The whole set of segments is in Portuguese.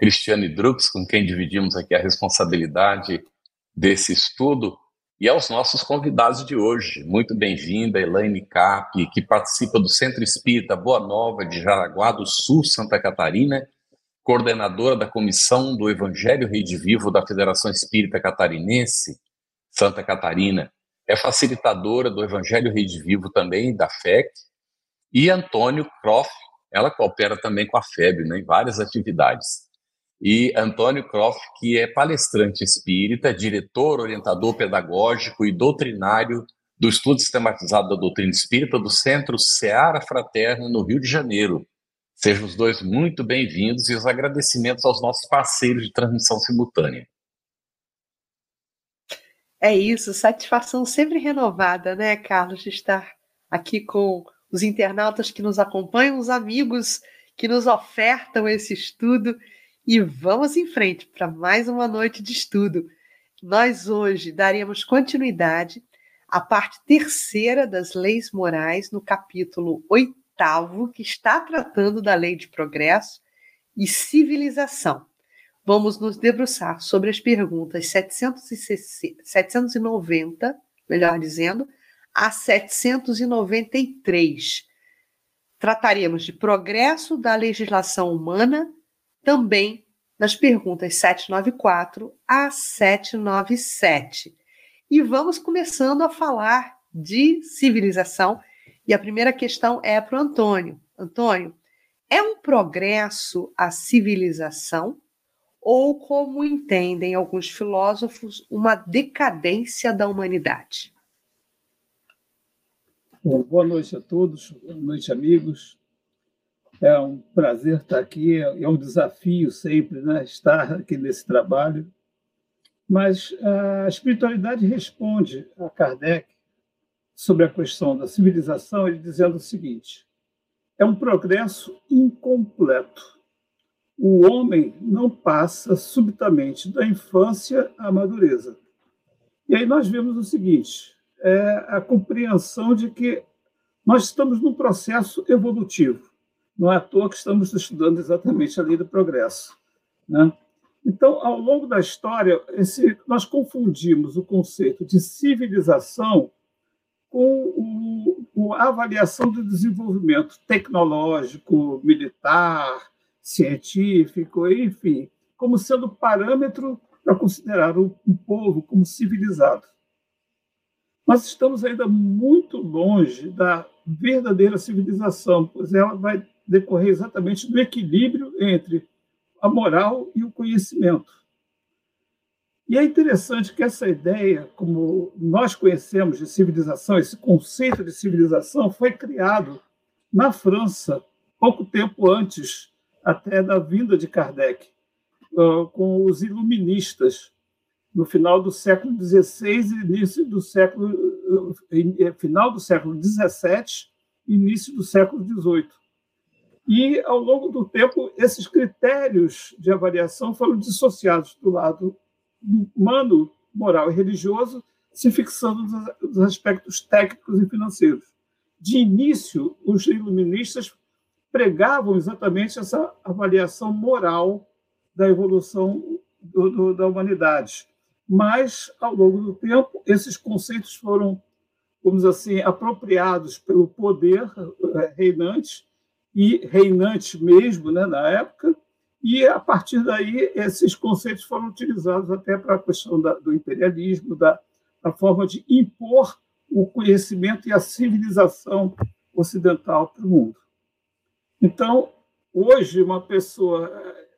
Cristiane Drux, com quem dividimos aqui a responsabilidade desse estudo, e aos nossos convidados de hoje. Muito bem-vinda, Elaine Cap, que participa do Centro Espírita Boa Nova de Jaraguá do Sul, Santa Catarina, coordenadora da Comissão do Evangelho Rede Vivo da Federação Espírita Catarinense, Santa Catarina. É facilitadora do Evangelho Rede Vivo também, da FEC, e Antônio Croft, ela coopera também com a FEB né, em várias atividades e Antônio Croft, que é palestrante espírita, diretor, orientador pedagógico e doutrinário do Estudo Sistematizado da Doutrina Espírita do Centro Seara Fraterna, no Rio de Janeiro. Sejam os dois muito bem-vindos e os agradecimentos aos nossos parceiros de transmissão simultânea. É isso, satisfação sempre renovada, né, Carlos, de estar aqui com os internautas que nos acompanham, os amigos que nos ofertam esse estudo e vamos em frente para mais uma noite de estudo. Nós hoje daremos continuidade à parte terceira das leis morais, no capítulo oitavo, que está tratando da lei de progresso e civilização. Vamos nos debruçar sobre as perguntas 760, 790, melhor dizendo, a 793. Trataremos de progresso da legislação humana também nas perguntas 794 a 797. E vamos começando a falar de civilização. E a primeira questão é para o Antônio. Antônio, é um progresso a civilização ou, como entendem alguns filósofos, uma decadência da humanidade? Bom, boa noite a todos, boa noite, amigos. É um prazer estar aqui, é um desafio sempre né, estar aqui nesse trabalho. Mas a espiritualidade responde a Kardec sobre a questão da civilização, ele dizendo o seguinte: é um progresso incompleto. O homem não passa subitamente da infância à madureza. E aí nós vemos o seguinte: é a compreensão de que nós estamos num processo evolutivo. Não é à toa que estamos estudando exatamente a lei do progresso. Né? Então, ao longo da história, esse, nós confundimos o conceito de civilização com o, a avaliação do desenvolvimento tecnológico, militar, científico, enfim, como sendo parâmetro para considerar um, um povo como civilizado. Nós estamos ainda muito longe da verdadeira civilização, pois ela vai decorrer exatamente do equilíbrio entre a moral e o conhecimento. E é interessante que essa ideia, como nós conhecemos de civilização, esse conceito de civilização, foi criado na França, pouco tempo antes até da vinda de Kardec, com os iluministas, no final do século XVI e início do século final do século XVII início do século XVIII. E, ao longo do tempo, esses critérios de avaliação foram dissociados do lado humano, moral e religioso, se fixando nos aspectos técnicos e financeiros. De início, os iluministas pregavam exatamente essa avaliação moral da evolução do, do, da humanidade. Mas, ao longo do tempo, esses conceitos foram, vamos assim, apropriados pelo poder eh, reinante e reinante mesmo né, na época, e a partir daí esses conceitos foram utilizados até para a questão da, do imperialismo, da, da forma de impor o conhecimento e a civilização ocidental para o mundo. Então, hoje, uma pessoa eh,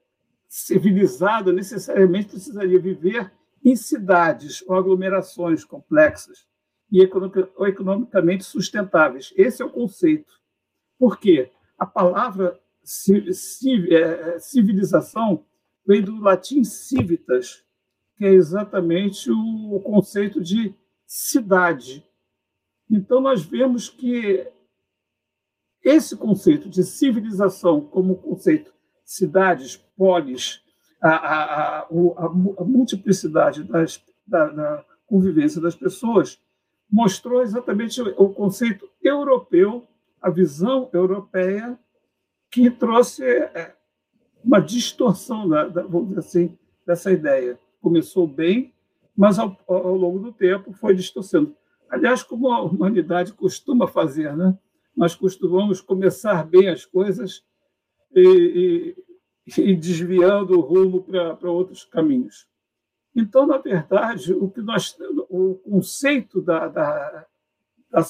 civilizada necessariamente precisaria viver em cidades ou aglomerações complexas e economicamente sustentáveis. Esse é o conceito. Por quê? A palavra é, civilização vem do latim civitas, que é exatamente o conceito de cidade. Então, nós vemos que esse conceito de civilização, como conceito cidades, polis, a, a, a, a multiplicidade das, da, da, convivência das pessoas, mostrou exatamente o conceito europeu, a visão europeia, que trouxe é, uma distorção, da, da, vamos dizer assim, dessa ideia. Começou bem, mas ao, ao longo do tempo foi distorcendo. Aliás, como a humanidade costuma fazer, né? nós costumamos começar bem as coisas e, e, e desviando o rumo para outros caminhos. Então, na verdade, o que nós, o conceito da, da, da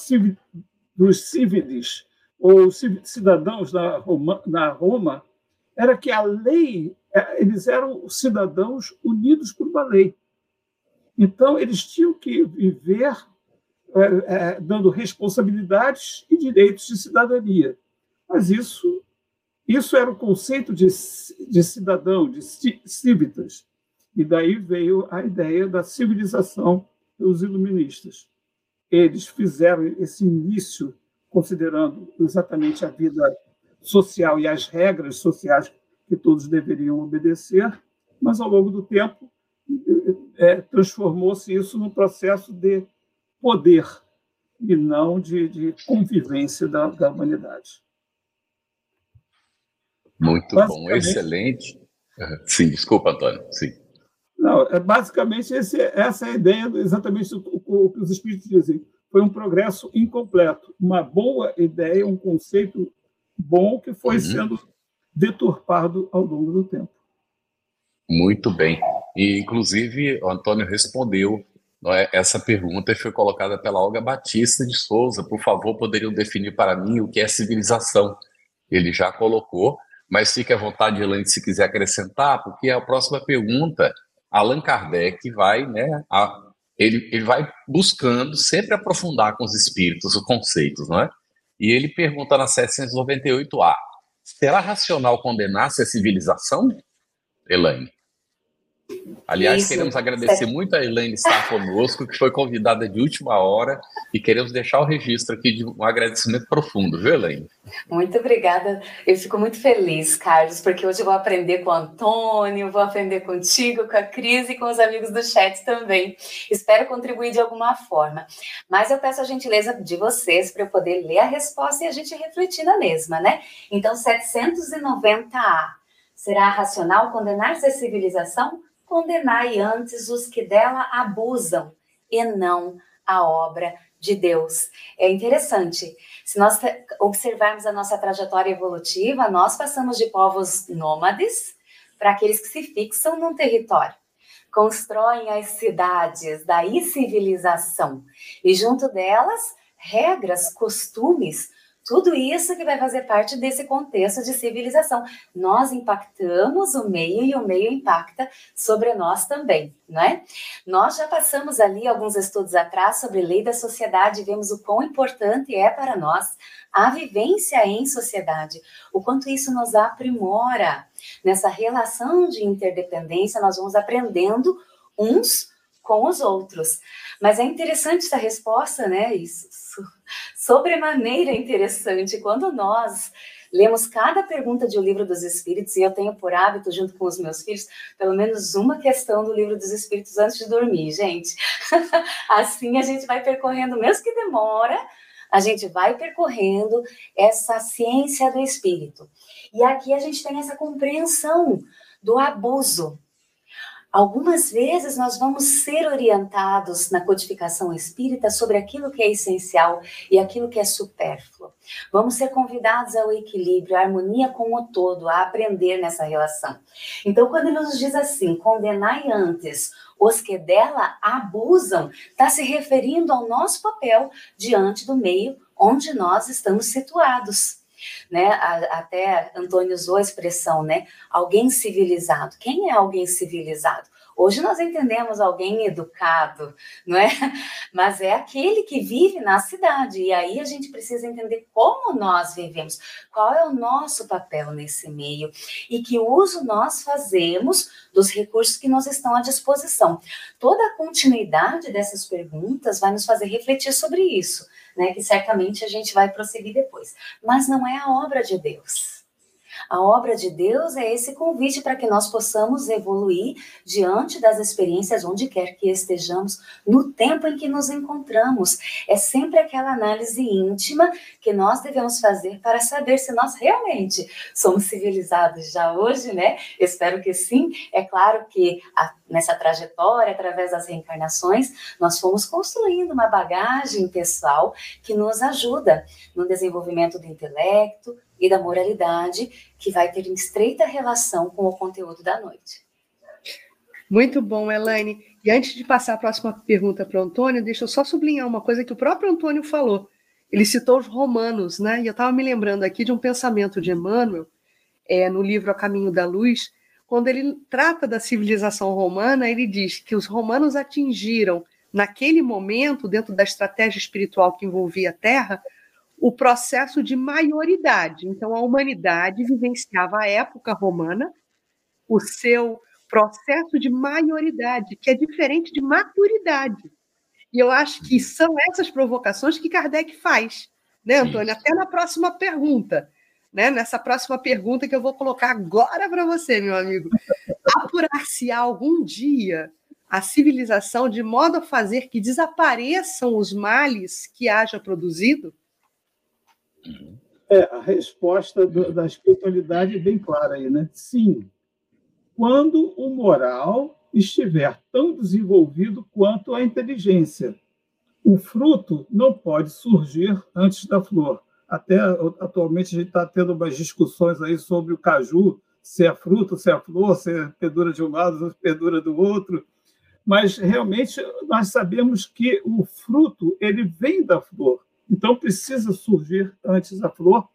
dos civilis ou cidadãos na Roma, Roma era que a lei é, eles eram cidadãos unidos por uma lei. Então, eles tinham que viver é, é, dando responsabilidades e direitos de cidadania. Mas isso, isso era o conceito de, de cidadão, de civitas. E daí veio a ideia da civilização dos iluministas. Eles fizeram esse início considerando exatamente a vida social e as regras sociais que todos deveriam obedecer, mas ao longo do tempo é, transformou-se isso num processo de poder e não de, de convivência da, da, humanidade. Muito bom, excelente. Sim, desculpa, Antônio. Sim. Não, é basicamente esse, essa é a ideia, exatamente o, o, que os espíritos dizem. Foi um progresso incompleto, uma boa ideia, um conceito bom que foi uhum. sendo deturpado ao longo do tempo. Muito bem. E, inclusive, o Antônio respondeu é? essa pergunta foi colocada pela Olga Batista de Souza. Por favor, poderiam definir para mim o que é civilização? Ele já colocou, mas fique à vontade, Elaine, se quiser acrescentar, porque a próxima pergunta, Allan Kardec vai, né, a, ele, ele vai buscando sempre aprofundar com os espíritos os conceitos, não é? E ele pergunta na 798A: será racional condenar-se a civilização? Elaine. Aliás, Isso. queremos agradecer muito a Elaine estar conosco, que foi convidada de última hora, e queremos deixar o registro aqui de um agradecimento profundo, viu, Elaine? Muito obrigada. Eu fico muito feliz, Carlos, porque hoje eu vou aprender com o Antônio, vou aprender contigo, com a Cris e com os amigos do chat também. Espero contribuir de alguma forma. Mas eu peço a gentileza de vocês para eu poder ler a resposta e a gente refletir na mesma, né? Então, 790A. Será racional condenar-se a civilização? Condenai antes os que dela abusam e não a obra de Deus. É interessante. Se nós observarmos a nossa trajetória evolutiva, nós passamos de povos nômades para aqueles que se fixam num território. Constroem as cidades, daí civilização. E junto delas, regras, costumes, tudo isso que vai fazer parte desse contexto de civilização. Nós impactamos o meio e o meio impacta sobre nós também, não é? Nós já passamos ali alguns estudos atrás sobre lei da sociedade e vemos o quão importante é para nós a vivência em sociedade, o quanto isso nos aprimora. Nessa relação de interdependência, nós vamos aprendendo uns com os outros. Mas é interessante essa resposta, né? Isso sobremaneira interessante quando nós lemos cada pergunta de O Livro dos Espíritos, e eu tenho por hábito, junto com os meus filhos, pelo menos uma questão do Livro dos Espíritos antes de dormir, gente. assim a gente vai percorrendo, mesmo que demora, a gente vai percorrendo essa ciência do espírito. E aqui a gente tem essa compreensão do abuso, Algumas vezes nós vamos ser orientados na codificação espírita sobre aquilo que é essencial e aquilo que é supérfluo. Vamos ser convidados ao equilíbrio, à harmonia com o todo, a aprender nessa relação. Então, quando ele nos diz assim, condenai antes os que dela abusam, está se referindo ao nosso papel diante do meio onde nós estamos situados né? Até Antônio usou a expressão, né? Alguém civilizado. Quem é alguém civilizado? Hoje nós entendemos alguém educado, não é? Mas é aquele que vive na cidade. E aí a gente precisa entender como nós vivemos, qual é o nosso papel nesse meio e que uso nós fazemos dos recursos que nos estão à disposição. Toda a continuidade dessas perguntas vai nos fazer refletir sobre isso, né? Que certamente a gente vai prosseguir depois. Mas não é a obra de Deus. A obra de Deus é esse convite para que nós possamos evoluir diante das experiências onde quer que estejamos, no tempo em que nos encontramos. É sempre aquela análise íntima que nós devemos fazer para saber se nós realmente somos civilizados já hoje, né? Espero que sim. É claro que a, nessa trajetória, através das reencarnações, nós fomos construindo uma bagagem pessoal que nos ajuda no desenvolvimento do intelecto, e da moralidade, que vai ter estreita relação com o conteúdo da noite. Muito bom, Elaine. E antes de passar a próxima pergunta para o Antônio, deixa eu só sublinhar uma coisa que o próprio Antônio falou. Ele citou os romanos, né? E eu estava me lembrando aqui de um pensamento de Emmanuel, é, no livro A Caminho da Luz, quando ele trata da civilização romana, ele diz que os romanos atingiram, naquele momento, dentro da estratégia espiritual que envolvia a Terra, o processo de maioridade. Então, a humanidade vivenciava a época romana, o seu processo de maioridade, que é diferente de maturidade. E eu acho que são essas provocações que Kardec faz, né, Antônio? Até na próxima pergunta, né? Nessa próxima pergunta que eu vou colocar agora para você, meu amigo. Apurar-se algum dia a civilização de modo a fazer que desapareçam os males que haja produzido? É, a resposta do, da espiritualidade é bem clara aí, né? Sim. Quando o moral estiver tão desenvolvido quanto a inteligência. O fruto não pode surgir antes da flor. Até atualmente a gente está tendo umas discussões aí sobre o caju, se é fruto, se é flor, se é pedura de um lado, se é pedura do outro. Mas realmente nós sabemos que o fruto ele vem da flor. Então, precisa surgir antes a flor,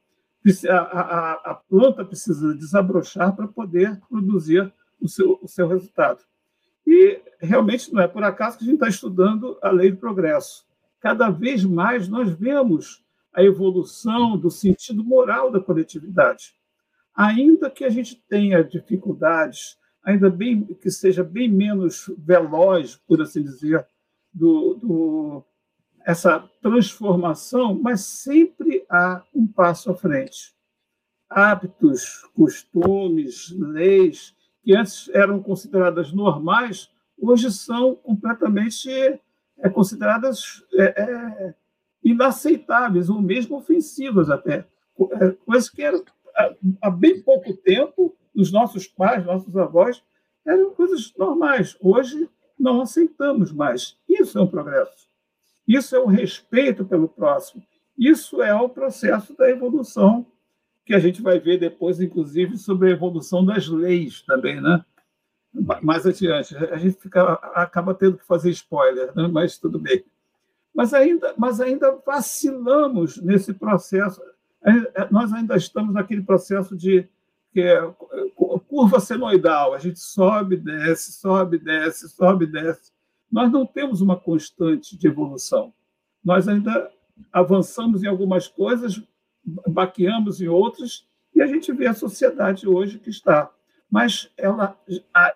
a, a, a planta precisa desabrochar para poder produzir o seu, o seu resultado. E realmente não é por acaso que a gente está estudando a lei do progresso. Cada vez mais nós vemos a evolução do sentido moral da coletividade. Ainda que a gente tenha dificuldades, ainda bem que seja bem menos veloz, por assim dizer, do, do essa transformação, mas sempre há um passo à frente. Hábitos, costumes, leis que antes eram consideradas normais, hoje são completamente é, consideradas é, é, inaceitáveis ou mesmo ofensivas até. É, coisas que eram, há bem pouco tempo, os nossos pais, nossos avós, eram coisas normais. Hoje não aceitamos mais. Isso é um progresso. Isso é o respeito pelo próximo. Isso é o processo da evolução que a gente vai ver depois, inclusive, sobre a evolução das leis também, né? Mais adiante. A gente fica, acaba tendo que fazer spoiler, né? mas tudo bem. Mas ainda, mas ainda vacilamos nesse processo. Nós ainda estamos naquele processo de que é curva senoidal. A gente sobe, desce, sobe, desce, sobe, desce nós não temos uma constante de evolução. Nós ainda avançamos em algumas coisas, baqueamos em outras, e a gente vê a sociedade hoje que está. Mas ela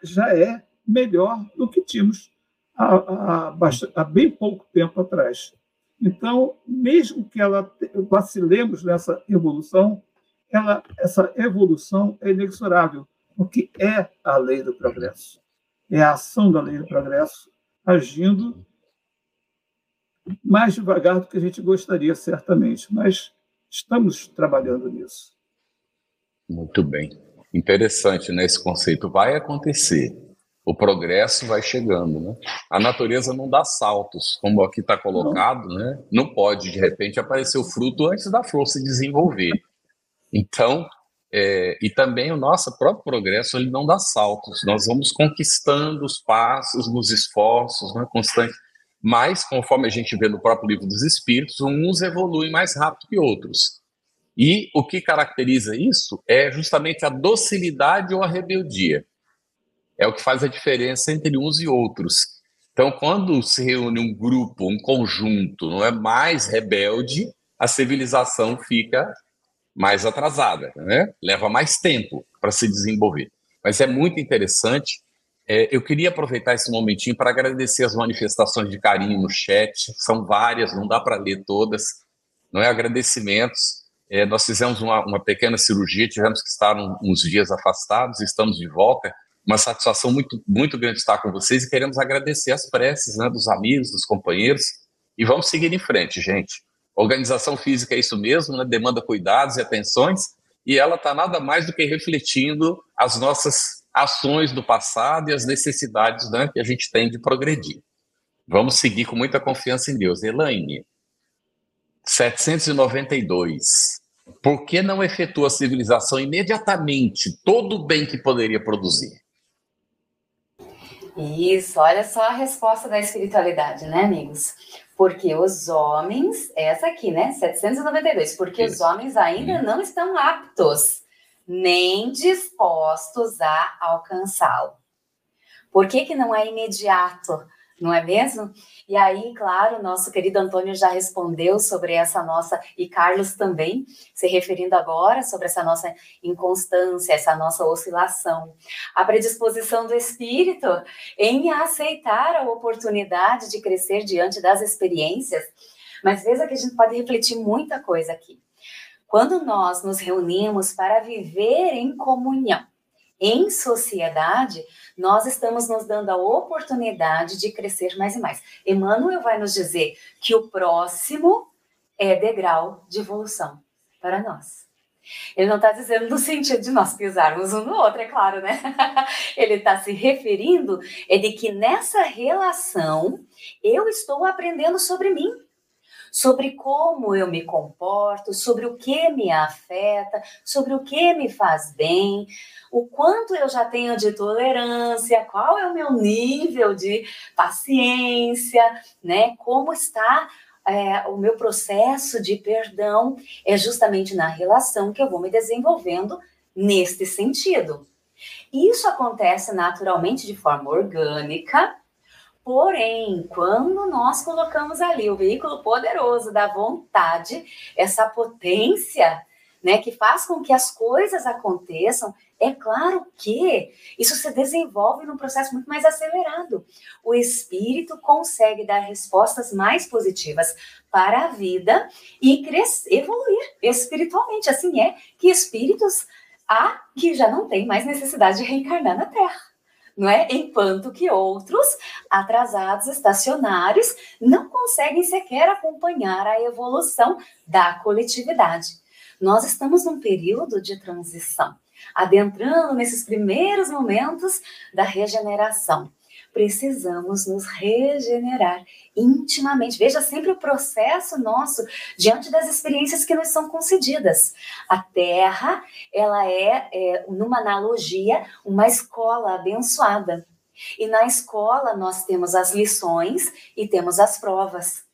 já é melhor do que tínhamos há, há, há bem pouco tempo atrás. Então, mesmo que ela vacilemos nessa evolução, ela, essa evolução é inexorável, porque é a lei do progresso. É a ação da lei do progresso agindo mais devagar do que a gente gostaria, certamente, mas estamos trabalhando nisso. Muito bem. Interessante, né? Esse conceito vai acontecer. O progresso vai chegando, né? A natureza não dá saltos, como aqui está colocado, não. né? Não pode, de repente, aparecer o fruto antes da flor se desenvolver. Então, é, e também o nosso próprio progresso ele não dá saltos, nós vamos conquistando os passos nos esforços né, constantes, mas conforme a gente vê no próprio livro dos Espíritos, uns evoluem mais rápido que outros. E o que caracteriza isso é justamente a docilidade ou a rebeldia. é o que faz a diferença entre uns e outros. Então, quando se reúne um grupo, um conjunto, não é mais rebelde, a civilização fica mais atrasada, né? Leva mais tempo para se desenvolver. Mas é muito interessante. É, eu queria aproveitar esse momentinho para agradecer as manifestações de carinho no chat. São várias, não dá para ler todas. Não é agradecimentos. É, nós fizemos uma, uma pequena cirurgia, tivemos que estar um, uns dias afastados, estamos de volta uma satisfação muito, muito grande estar com vocês e queremos agradecer as preces né, dos amigos, dos companheiros. E vamos seguir em frente, gente. Organização física é isso mesmo, né, demanda cuidados e atenções, e ela está nada mais do que refletindo as nossas ações do passado e as necessidades né, que a gente tem de progredir. Vamos seguir com muita confiança em Deus. Elaine, 792. Por que não efetua a civilização imediatamente todo o bem que poderia produzir? Isso, olha só a resposta da espiritualidade, né, amigos? Porque os homens, essa aqui, né, 792, porque Isso. os homens ainda uhum. não estão aptos, nem dispostos a alcançá-lo. Por que, que não é imediato? Não é mesmo? E aí, claro, nosso querido Antônio já respondeu sobre essa nossa, e Carlos também, se referindo agora sobre essa nossa inconstância, essa nossa oscilação. A predisposição do espírito em aceitar a oportunidade de crescer diante das experiências. Mas veja que a gente pode refletir muita coisa aqui. Quando nós nos reunimos para viver em comunhão, em sociedade, nós estamos nos dando a oportunidade de crescer mais e mais. Emmanuel vai nos dizer que o próximo é degrau de evolução para nós. Ele não está dizendo no sentido de nós pisarmos um no outro, é claro, né? Ele está se referindo é de que nessa relação eu estou aprendendo sobre mim sobre como eu me comporto, sobre o que me afeta, sobre o que me faz bem, o quanto eu já tenho de tolerância, qual é o meu nível de paciência, né? Como está é, o meu processo de perdão é justamente na relação que eu vou me desenvolvendo neste sentido. Isso acontece naturalmente de forma orgânica, Porém, quando nós colocamos ali o veículo poderoso da vontade, essa potência, né, que faz com que as coisas aconteçam, é claro que isso se desenvolve num processo muito mais acelerado. O espírito consegue dar respostas mais positivas para a vida e crescer, evoluir espiritualmente. Assim é que espíritos há que já não têm mais necessidade de reencarnar na Terra não é? Enquanto que outros, atrasados, estacionários, não conseguem sequer acompanhar a evolução da coletividade. Nós estamos num período de transição, adentrando nesses primeiros momentos da regeneração precisamos nos regenerar intimamente. Veja sempre o processo nosso diante das experiências que nos são concedidas. A Terra, ela é, é numa analogia, uma escola abençoada. E na escola nós temos as lições e temos as provas.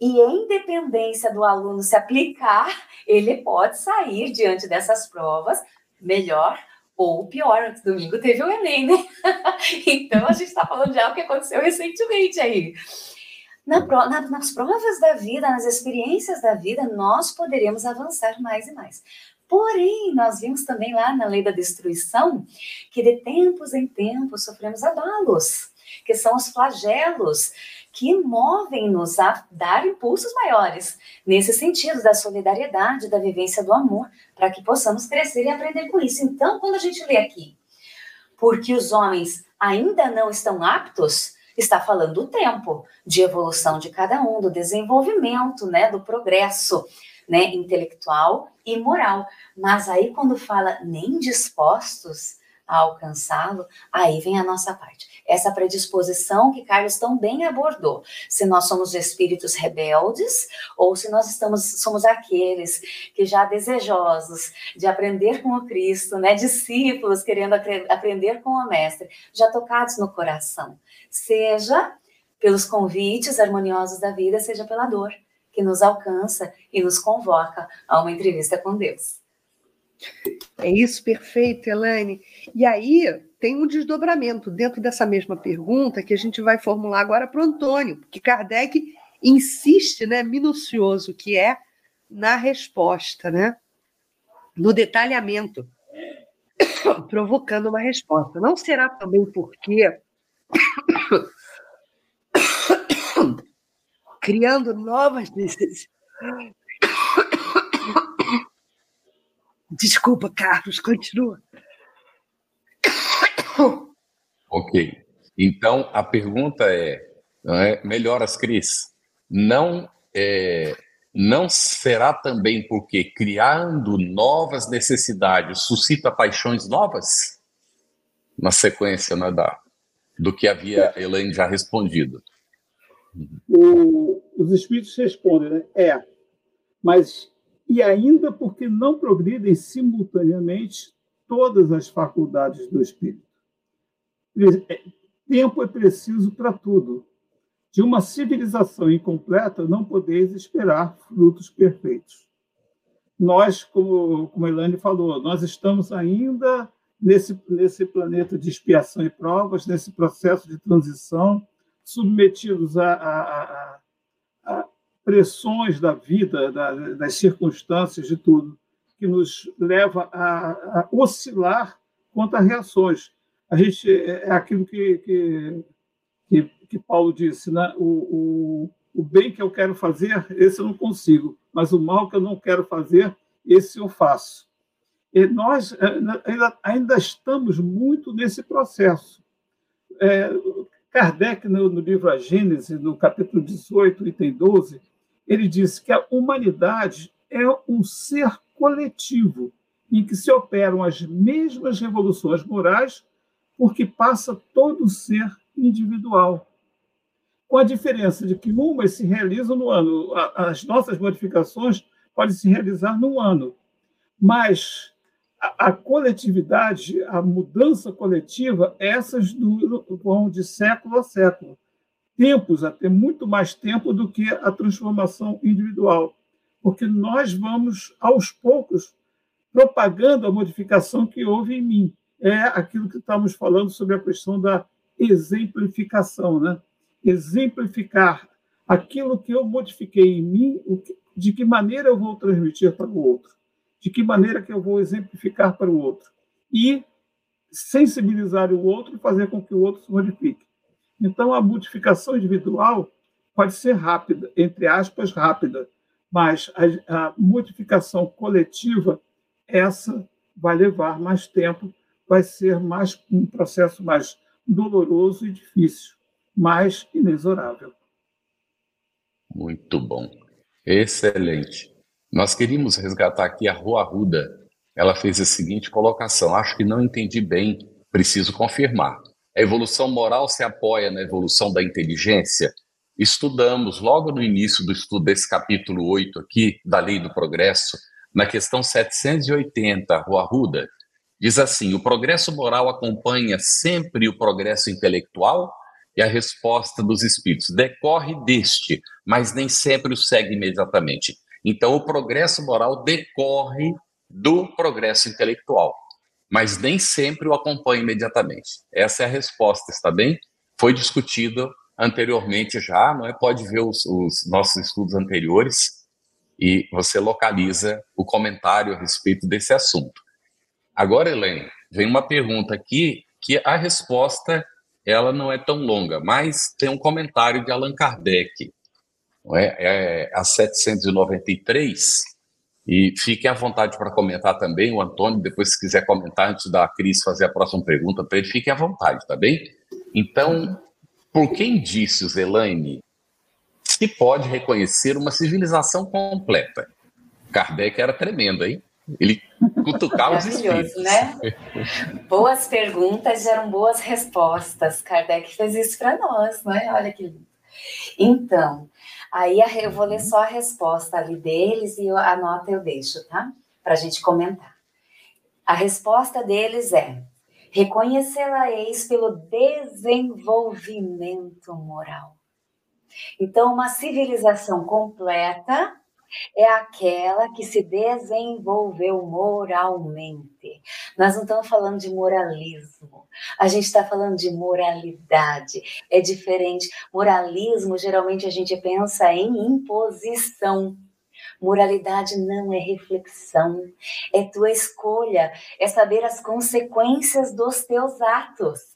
E em dependência do aluno se aplicar, ele pode sair diante dessas provas melhor ou pior, domingo teve o Enem, né? então a gente está falando de algo que aconteceu recentemente aí. Na, na, nas provas da vida, nas experiências da vida, nós poderemos avançar mais e mais. Porém, nós vimos também lá na lei da destruição que de tempos em tempos sofremos abalos, que são os flagelos que movem-nos a dar impulsos maiores, nesse sentido da solidariedade, da vivência do amor, para que possamos crescer e aprender com isso. Então, quando a gente lê aqui, porque os homens ainda não estão aptos, está falando do tempo, de evolução de cada um, do desenvolvimento, né, do progresso, né, intelectual e moral. Mas aí quando fala nem dispostos a alcançá-lo, aí vem a nossa parte essa predisposição que Carlos tão bem abordou. Se nós somos espíritos rebeldes ou se nós estamos somos aqueles que já desejosos de aprender com o Cristo, né, discípulos querendo aprender com o mestre, já tocados no coração. Seja pelos convites harmoniosos da vida, seja pela dor que nos alcança e nos convoca a uma entrevista com Deus. É isso, perfeito, Elaine. E aí tem um desdobramento dentro dessa mesma pergunta que a gente vai formular agora para o Antônio, porque Kardec insiste, né, minucioso que é na resposta, né, no detalhamento, provocando uma resposta. Não será também porque criando novas necessidades. Desculpa, Carlos, continua. Ok. Então, a pergunta é, é melhoras, Cris, não, é, não será também porque criando novas necessidades suscita paixões novas? Na sequência né, da, do que havia Elaine já respondido. O, os espíritos respondem, né? É, mas e ainda porque não progridem simultaneamente todas as faculdades do espírito. É, tempo é preciso para tudo. De uma civilização incompleta não podeis esperar frutos perfeitos. Nós, como, como a Elaine falou, nós estamos ainda nesse, nesse planeta de expiação e provas, nesse processo de transição, submetidos a, a, a pressões da vida, da, das circunstâncias, de tudo, que nos leva a, oscilar quanto a reações. A gente é, é aquilo que, que, que, que Paulo disse, né? o, o, o bem que eu quero fazer, esse eu não consigo, mas o mal que eu não quero fazer, esse eu faço. E nós é, ainda, ainda estamos muito nesse processo. É, Kardec, no, no, livro A Gênese, no capítulo 18, item 12, ele diz que a humanidade é um ser coletivo, em que se operam as mesmas revoluções morais, porque passa todo ser individual. Com a diferença de que umas se realizam no ano, as nossas modificações podem se realizar no ano, mas a, coletividade, a mudança coletiva, essas duram, de século a século. Tempos, até muito mais tempo do que a transformação individual. Porque nós vamos, aos poucos, propagando a modificação que houve em mim. É aquilo que estamos falando sobre a questão da exemplificação, né? Exemplificar aquilo que eu modifiquei em mim, de que maneira eu vou transmitir para o outro de que maneira que eu vou exemplificar para o outro e sensibilizar o outro e fazer com que o outro se modifique. Então, a modificação individual pode ser rápida, entre aspas, rápida, mas a, a modificação coletiva, essa vai levar mais tempo, vai ser mais um processo mais doloroso e difícil, mas inexorável. Muito bom. Excelente. Nós queríamos resgatar aqui a Rua Arruda. Ela fez a seguinte colocação: acho que não entendi bem, preciso confirmar. A evolução moral se apoia na evolução da inteligência? Estudamos logo no início do estudo desse capítulo 8 aqui, da Lei do Progresso, na questão 780, Rua Arruda, diz assim: o progresso moral acompanha sempre o progresso intelectual? E a resposta dos espíritos decorre deste, mas nem sempre o segue imediatamente. Então, o progresso moral decorre do progresso intelectual, mas nem sempre o acompanha imediatamente. Essa é a resposta, está bem? Foi discutido anteriormente já, não é? Pode ver os, os nossos estudos anteriores e você localiza o comentário a respeito desse assunto. Agora, Helene, vem uma pergunta aqui que a resposta ela não é tão longa, mas tem um comentário de Allan Kardec não é? é a 793. E fiquem à vontade para comentar também. O Antônio, depois, se quiser comentar, antes da Cris fazer a próxima pergunta para ele, fiquem à vontade, tá bem? Então, por que indícios, Elaine, se pode reconhecer uma civilização completa? Kardec era tremendo, hein? Ele cutucava os espíritos. né? boas perguntas geram boas respostas. Kardec fez isso para nós, né? Olha que lindo. Então, Aí eu vou ler uhum. só a resposta ali deles e a nota eu deixo, tá? Para a gente comentar. A resposta deles é: reconhecê-la-eis pelo desenvolvimento moral. Então, uma civilização completa é aquela que se desenvolveu moralmente. Nós não estamos falando de moralismo, a gente está falando de moralidade. É diferente. Moralismo, geralmente a gente pensa em imposição. Moralidade não é reflexão, é tua escolha, é saber as consequências dos teus atos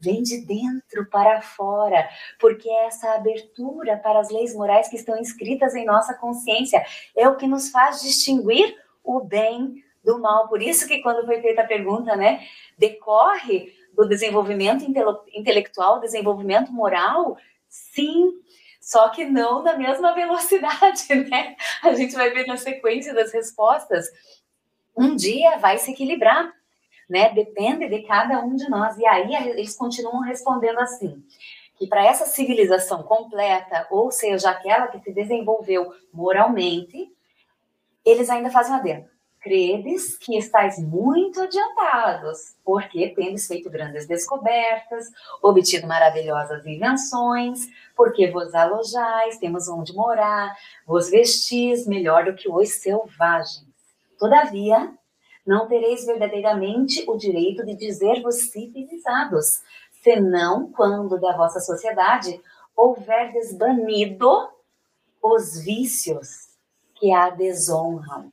vem de dentro para fora, porque é essa abertura para as leis morais que estão inscritas em nossa consciência é o que nos faz distinguir o bem do mal. Por isso que quando foi feita a pergunta, né, decorre do desenvolvimento intelectual, desenvolvimento moral, sim, só que não na mesma velocidade, né? A gente vai ver na sequência das respostas. Um dia vai se equilibrar, né? Depende de cada um de nós. E aí eles continuam respondendo assim: que para essa civilização completa, ou seja, aquela que se desenvolveu moralmente, eles ainda fazem adendo. Credes que estáis muito adiantados, porque tendes feito grandes descobertas, obtido maravilhosas invenções, porque vos alojais, temos onde morar, vos vestis melhor do que os selvagens. Todavia, não tereis verdadeiramente o direito de dizer-vos civilizados, senão quando da vossa sociedade houver desbanido os vícios que a desonram,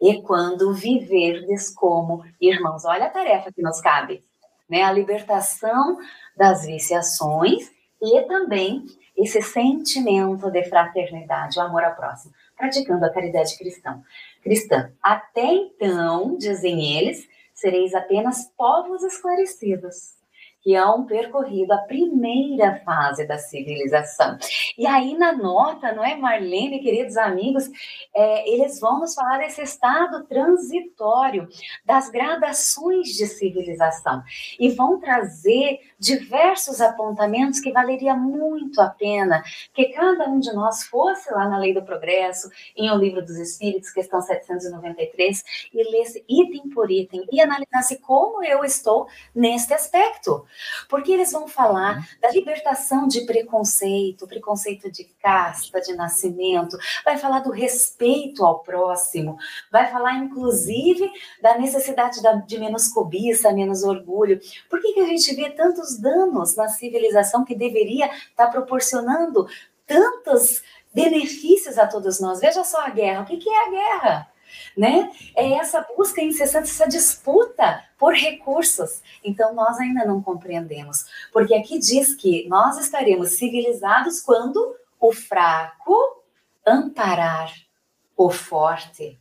e quando viverdes como irmãos. Olha a tarefa que nos cabe, né? A libertação das viciações e também esse sentimento de fraternidade, o amor ao próximo, praticando a caridade cristã cristã. Até então, dizem eles, sereis apenas povos esclarecidos que hão percorrido a primeira fase da civilização. E aí, na nota, não é, Marlene, queridos amigos, é, eles vão nos falar desse estado transitório, das gradações de civilização, e vão trazer diversos apontamentos que valeria muito a pena que cada um de nós fosse lá na Lei do Progresso, em O Livro dos Espíritos, questão 793, e lesse item por item e analisasse como eu estou neste aspecto. Porque eles vão falar uhum. da libertação de preconceito, preconceito de casta, de nascimento, vai falar do respeito ao próximo, vai falar inclusive da necessidade de menos cobiça, menos orgulho. Por que, que a gente vê tantos danos na civilização que deveria estar proporcionando tantos benefícios a todos nós? Veja só a guerra. O que, que é a guerra? né? É essa busca incessante, essa disputa por recursos. Então, nós ainda não compreendemos. Porque aqui diz que nós estaremos civilizados quando o fraco amparar o forte.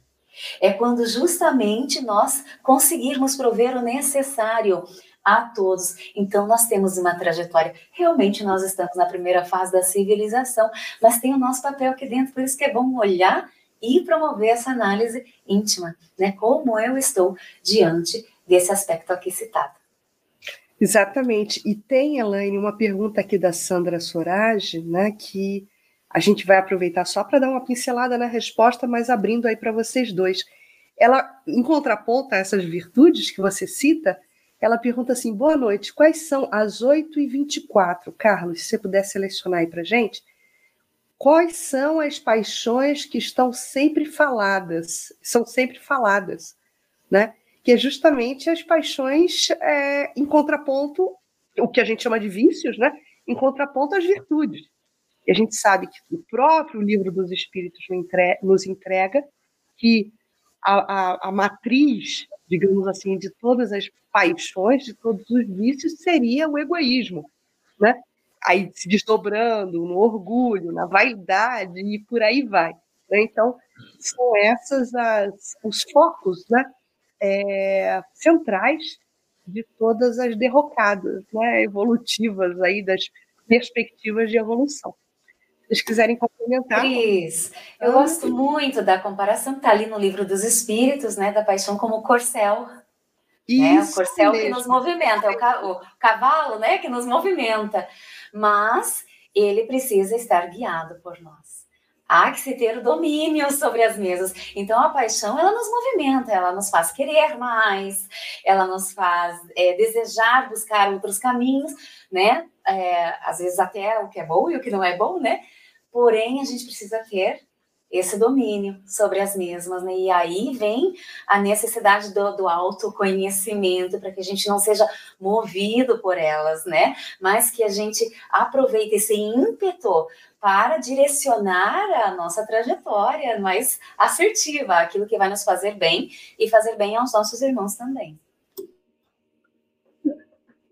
É quando justamente nós conseguirmos prover o necessário a todos. Então, nós temos uma trajetória. Realmente, nós estamos na primeira fase da civilização, mas tem o nosso papel aqui dentro, por isso que é bom olhar e promover essa análise íntima, né? Como eu estou diante desse aspecto aqui citado. Exatamente. E tem, Elaine, uma pergunta aqui da Sandra Sorage, né, que a gente vai aproveitar só para dar uma pincelada na resposta, mas abrindo aí para vocês dois. Ela, em contraponto a essas virtudes que você cita, ela pergunta assim: boa noite, quais são as 8h24? Carlos, se você puder selecionar aí para gente, quais são as paixões que estão sempre faladas, são sempre faladas, né? Que é justamente as paixões é, em contraponto, o que a gente chama de vícios, né? Em contraponto às virtudes. E a gente sabe que o próprio livro dos Espíritos nos entrega que a, a, a matriz, digamos assim, de todas as paixões, de todos os vícios, seria o egoísmo, né? aí se desdobrando no orgulho, na vaidade e por aí vai. Né? Então, são essas as, os focos né? É, centrais de todas as derrocadas né? evolutivas aí das perspectivas de evolução. Vocês quiserem complementar. Cris, eu gosto muito da comparação que está ali no livro dos Espíritos, né, da paixão como corcel. Né? O corcel mesmo. que nos movimenta, é o, cavalo né, que nos movimenta mas ele precisa estar guiado por nós. Há que se ter o domínio sobre as mesas. Então, a paixão, ela nos movimenta, ela nos faz querer mais, ela nos faz é, desejar buscar outros caminhos, né? É, às vezes até o que é bom e o que não é bom, né? Porém, a gente precisa ter esse domínio sobre as mesmas, né? E aí vem a necessidade do, do autoconhecimento para que a gente não seja movido por elas, né? Mas que a gente aproveite esse ímpeto para direcionar a nossa trajetória mais assertiva, aquilo que vai nos fazer bem e fazer bem aos nossos irmãos também.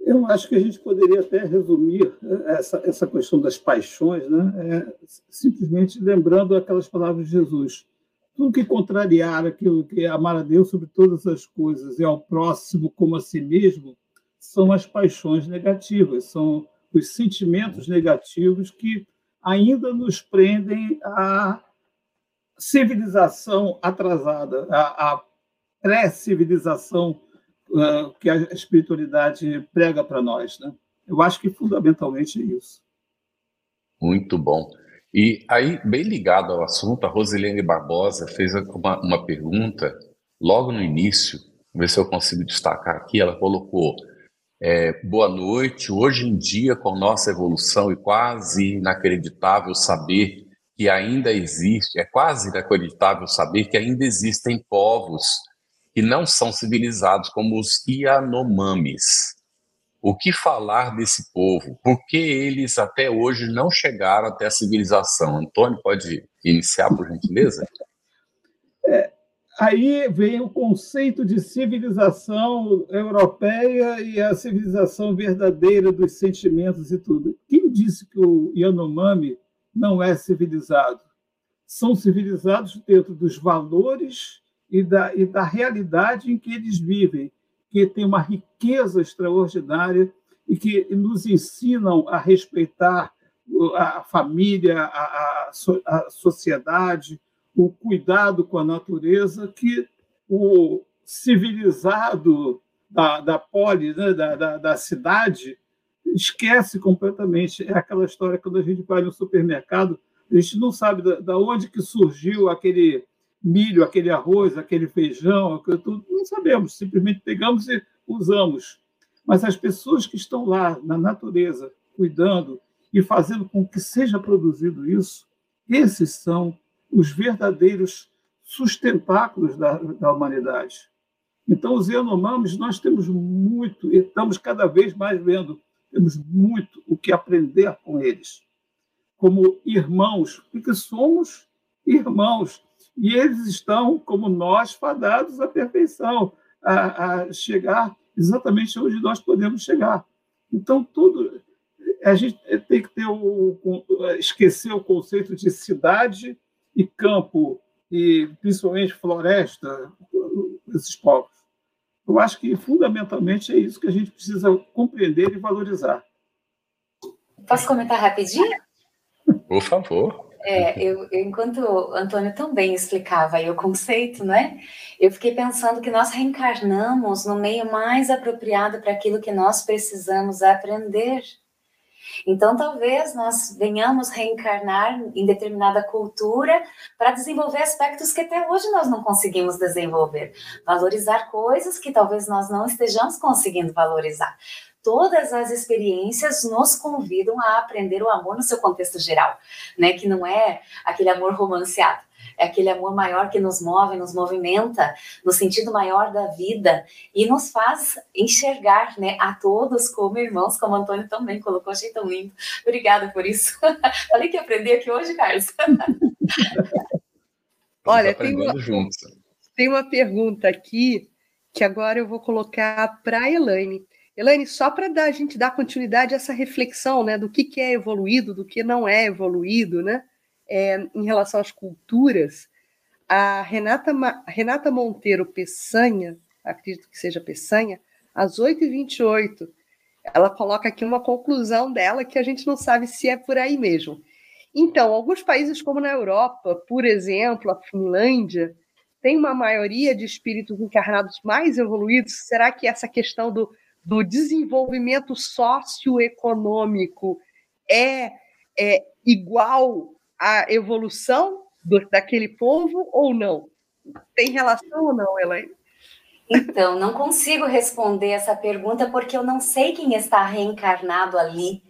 Eu acho que a gente poderia até resumir eh, essa, essa questão das paixões, né? É, simplesmente lembrando aquelas palavras de Jesus. Tudo que contrariar aquilo que é amar a Deus sobre todas as coisas e ao próximo como a si mesmo são as paixões negativas, são os sentimentos negativos que ainda nos prendem à civilização atrasada, à, à pré-civilização uh, que a espiritualidade prega para nós. Né? Eu acho que fundamentalmente é isso. Muito bom. E aí, bem ligado ao assunto, a Rosilene Barbosa fez uma, uma pergunta logo no início, ver se eu consigo destacar aqui. Ela colocou: é, Boa noite. Hoje em dia, com nossa evolução e quase inacreditável saber que ainda existe, é quase inacreditável saber que ainda existem povos que não são civilizados, como os Yanomamis. O que falar desse povo? Por que eles até hoje não chegaram até a civilização? Antônio, pode iniciar, por gentileza? É, aí vem o conceito de civilização europeia e a civilização verdadeira dos sentimentos e tudo. Quem disse que o Yanomami não é civilizado? São civilizados dentro dos valores e da, e da realidade em que eles vivem, que tem uma riqueza extraordinária e que nos ensinam a respeitar a família, a, a, sociedade, o cuidado com a natureza, que o civilizado da, da poli, né, da, da, da, cidade, esquece completamente. É aquela história quando a gente vai no supermercado, a gente não sabe da, da onde que surgiu aquele milho, aquele arroz, aquele feijão, aquilo tudo, não sabemos, simplesmente pegamos e usamos. Mas as pessoas que estão lá na natureza, cuidando e fazendo com que seja produzido isso, esses são os verdadeiros sustentáculos da, da humanidade. Então, os Yanomamis, nós temos muito, e estamos cada vez mais vendo, temos muito o que aprender com eles, como irmãos, porque somos irmãos e eles estão, como nós, fadados à perfeição, a, a chegar exatamente onde nós podemos chegar. Então, tudo. A gente tem que ter o, esquecer o conceito de cidade e campo, e principalmente floresta, esses povos. Eu acho que, fundamentalmente, é isso que a gente precisa compreender e valorizar. Posso comentar rapidinho? Por favor. É, eu, eu, enquanto o Antônio também explicava aí o conceito, né? Eu fiquei pensando que nós reencarnamos no meio mais apropriado para aquilo que nós precisamos aprender. Então, talvez nós venhamos reencarnar em determinada cultura para desenvolver aspectos que até hoje nós não conseguimos desenvolver. Valorizar coisas que talvez nós não estejamos conseguindo valorizar todas as experiências nos convidam a aprender o amor no seu contexto geral, né? Que não é aquele amor romanceado, é aquele amor maior que nos move, nos movimenta no sentido maior da vida e nos faz enxergar, né, a todos como irmãos, como o Antônio também colocou, achei tão lindo. Obrigada por isso. Falei que ia aprender aqui hoje, Carlos. Olha, tem uma, tem uma pergunta aqui que agora eu vou colocar para a Elaine. Elaine, só para a gente dar continuidade a essa reflexão né, do que, que é evoluído, do que não é evoluído, né, é, em relação às culturas, a Renata, Renata Monteiro Peçanha, acredito que seja Peçanha, às 8h28, ela coloca aqui uma conclusão dela que a gente não sabe se é por aí mesmo. Então, alguns países, como na Europa, por exemplo, a Finlândia, tem uma maioria de espíritos encarnados mais evoluídos. Será que essa questão do do desenvolvimento socioeconômico é, é igual à evolução do, daquele povo ou não? Tem relação ou não, Elaine? Então, não consigo responder essa pergunta porque eu não sei quem está reencarnado ali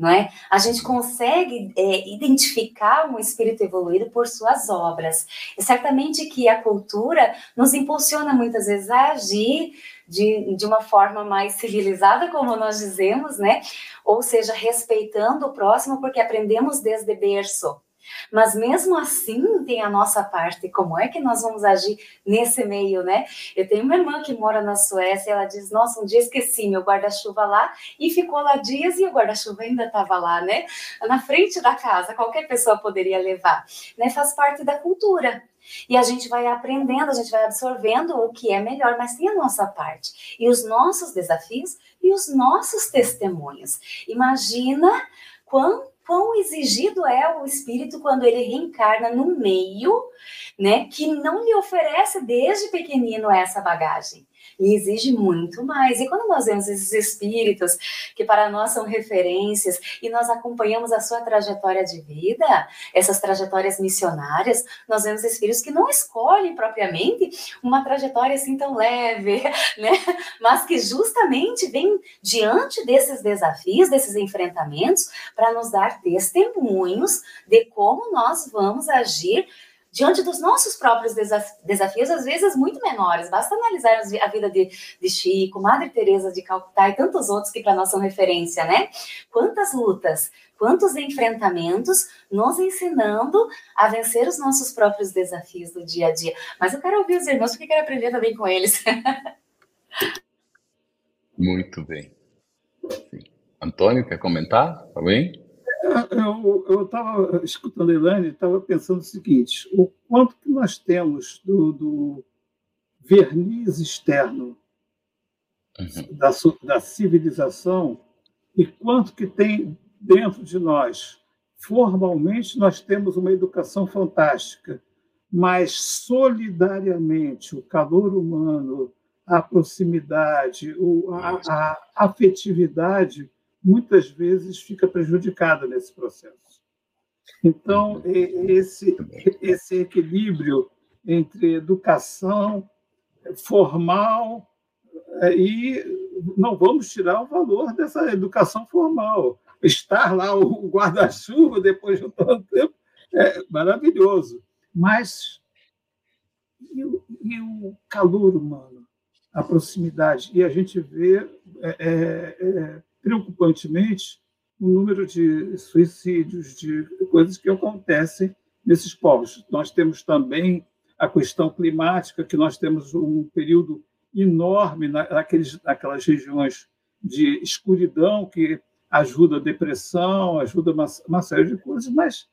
não é? A gente consegue é, identificar um espírito evoluído por suas obras. E certamente que a cultura nos impulsiona muitas vezes a agir de, de uma forma mais civilizada, como nós dizemos, né? Ou seja, respeitando o próximo, porque aprendemos desde berço. Mas mesmo assim tem a nossa parte, como é que nós vamos agir nesse meio, né? Eu tenho uma irmã que mora na Suécia, ela diz: Nossa, um dia esqueci meu guarda-chuva lá e ficou lá dias e o guarda-chuva ainda estava lá, né? Na frente da casa, qualquer pessoa poderia levar, né? Faz parte da cultura. E a gente vai aprendendo, a gente vai absorvendo o que é melhor, mas tem a nossa parte. E os nossos desafios e os nossos testemunhos. Imagina quão, quão exigido é o espírito quando ele reencarna no meio, né, que não lhe oferece desde pequenino essa bagagem e exige muito mais. E quando nós vemos esses espíritos que para nós são referências e nós acompanhamos a sua trajetória de vida, essas trajetórias missionárias, nós vemos espíritos que não escolhem propriamente uma trajetória assim tão leve, né? Mas que justamente vêm diante desses desafios, desses enfrentamentos, para nos dar testemunhos de como nós vamos agir diante dos nossos próprios desafios, às vezes muito menores. Basta analisar a vida de, de Chico, Madre Teresa de Calcutá e tantos outros que para nós são referência, né? Quantas lutas, quantos enfrentamentos nos ensinando a vencer os nossos próprios desafios do dia a dia. Mas eu quero ouvir os irmãos porque quero aprender também com eles. Muito bem. Antônio, quer comentar? Tá bem? Eu estava escutando a Elaine e estava pensando o seguinte: o quanto que nós temos do, do verniz externo uhum. da, da civilização e quanto que tem dentro de nós. Formalmente, nós temos uma educação fantástica, mas solidariamente, o calor humano, a proximidade, a, a afetividade muitas vezes fica prejudicada nesse processo. Então, esse, esse equilíbrio entre educação formal é, e não vamos tirar o valor dessa educação formal. Estar lá o guarda-chuva depois de tanto tempo é maravilhoso, mas e o, e o calor humano, a proximidade? E a gente vê é, é, é preocupantemente o número de suicídios, de coisas que acontecem nesses povos. Nós temos também a questão climática, que nós temos um período enorme naqueles, naquelas regiões de escuridão que ajuda a depressão, ajuda uma, uma série de coisas, mas,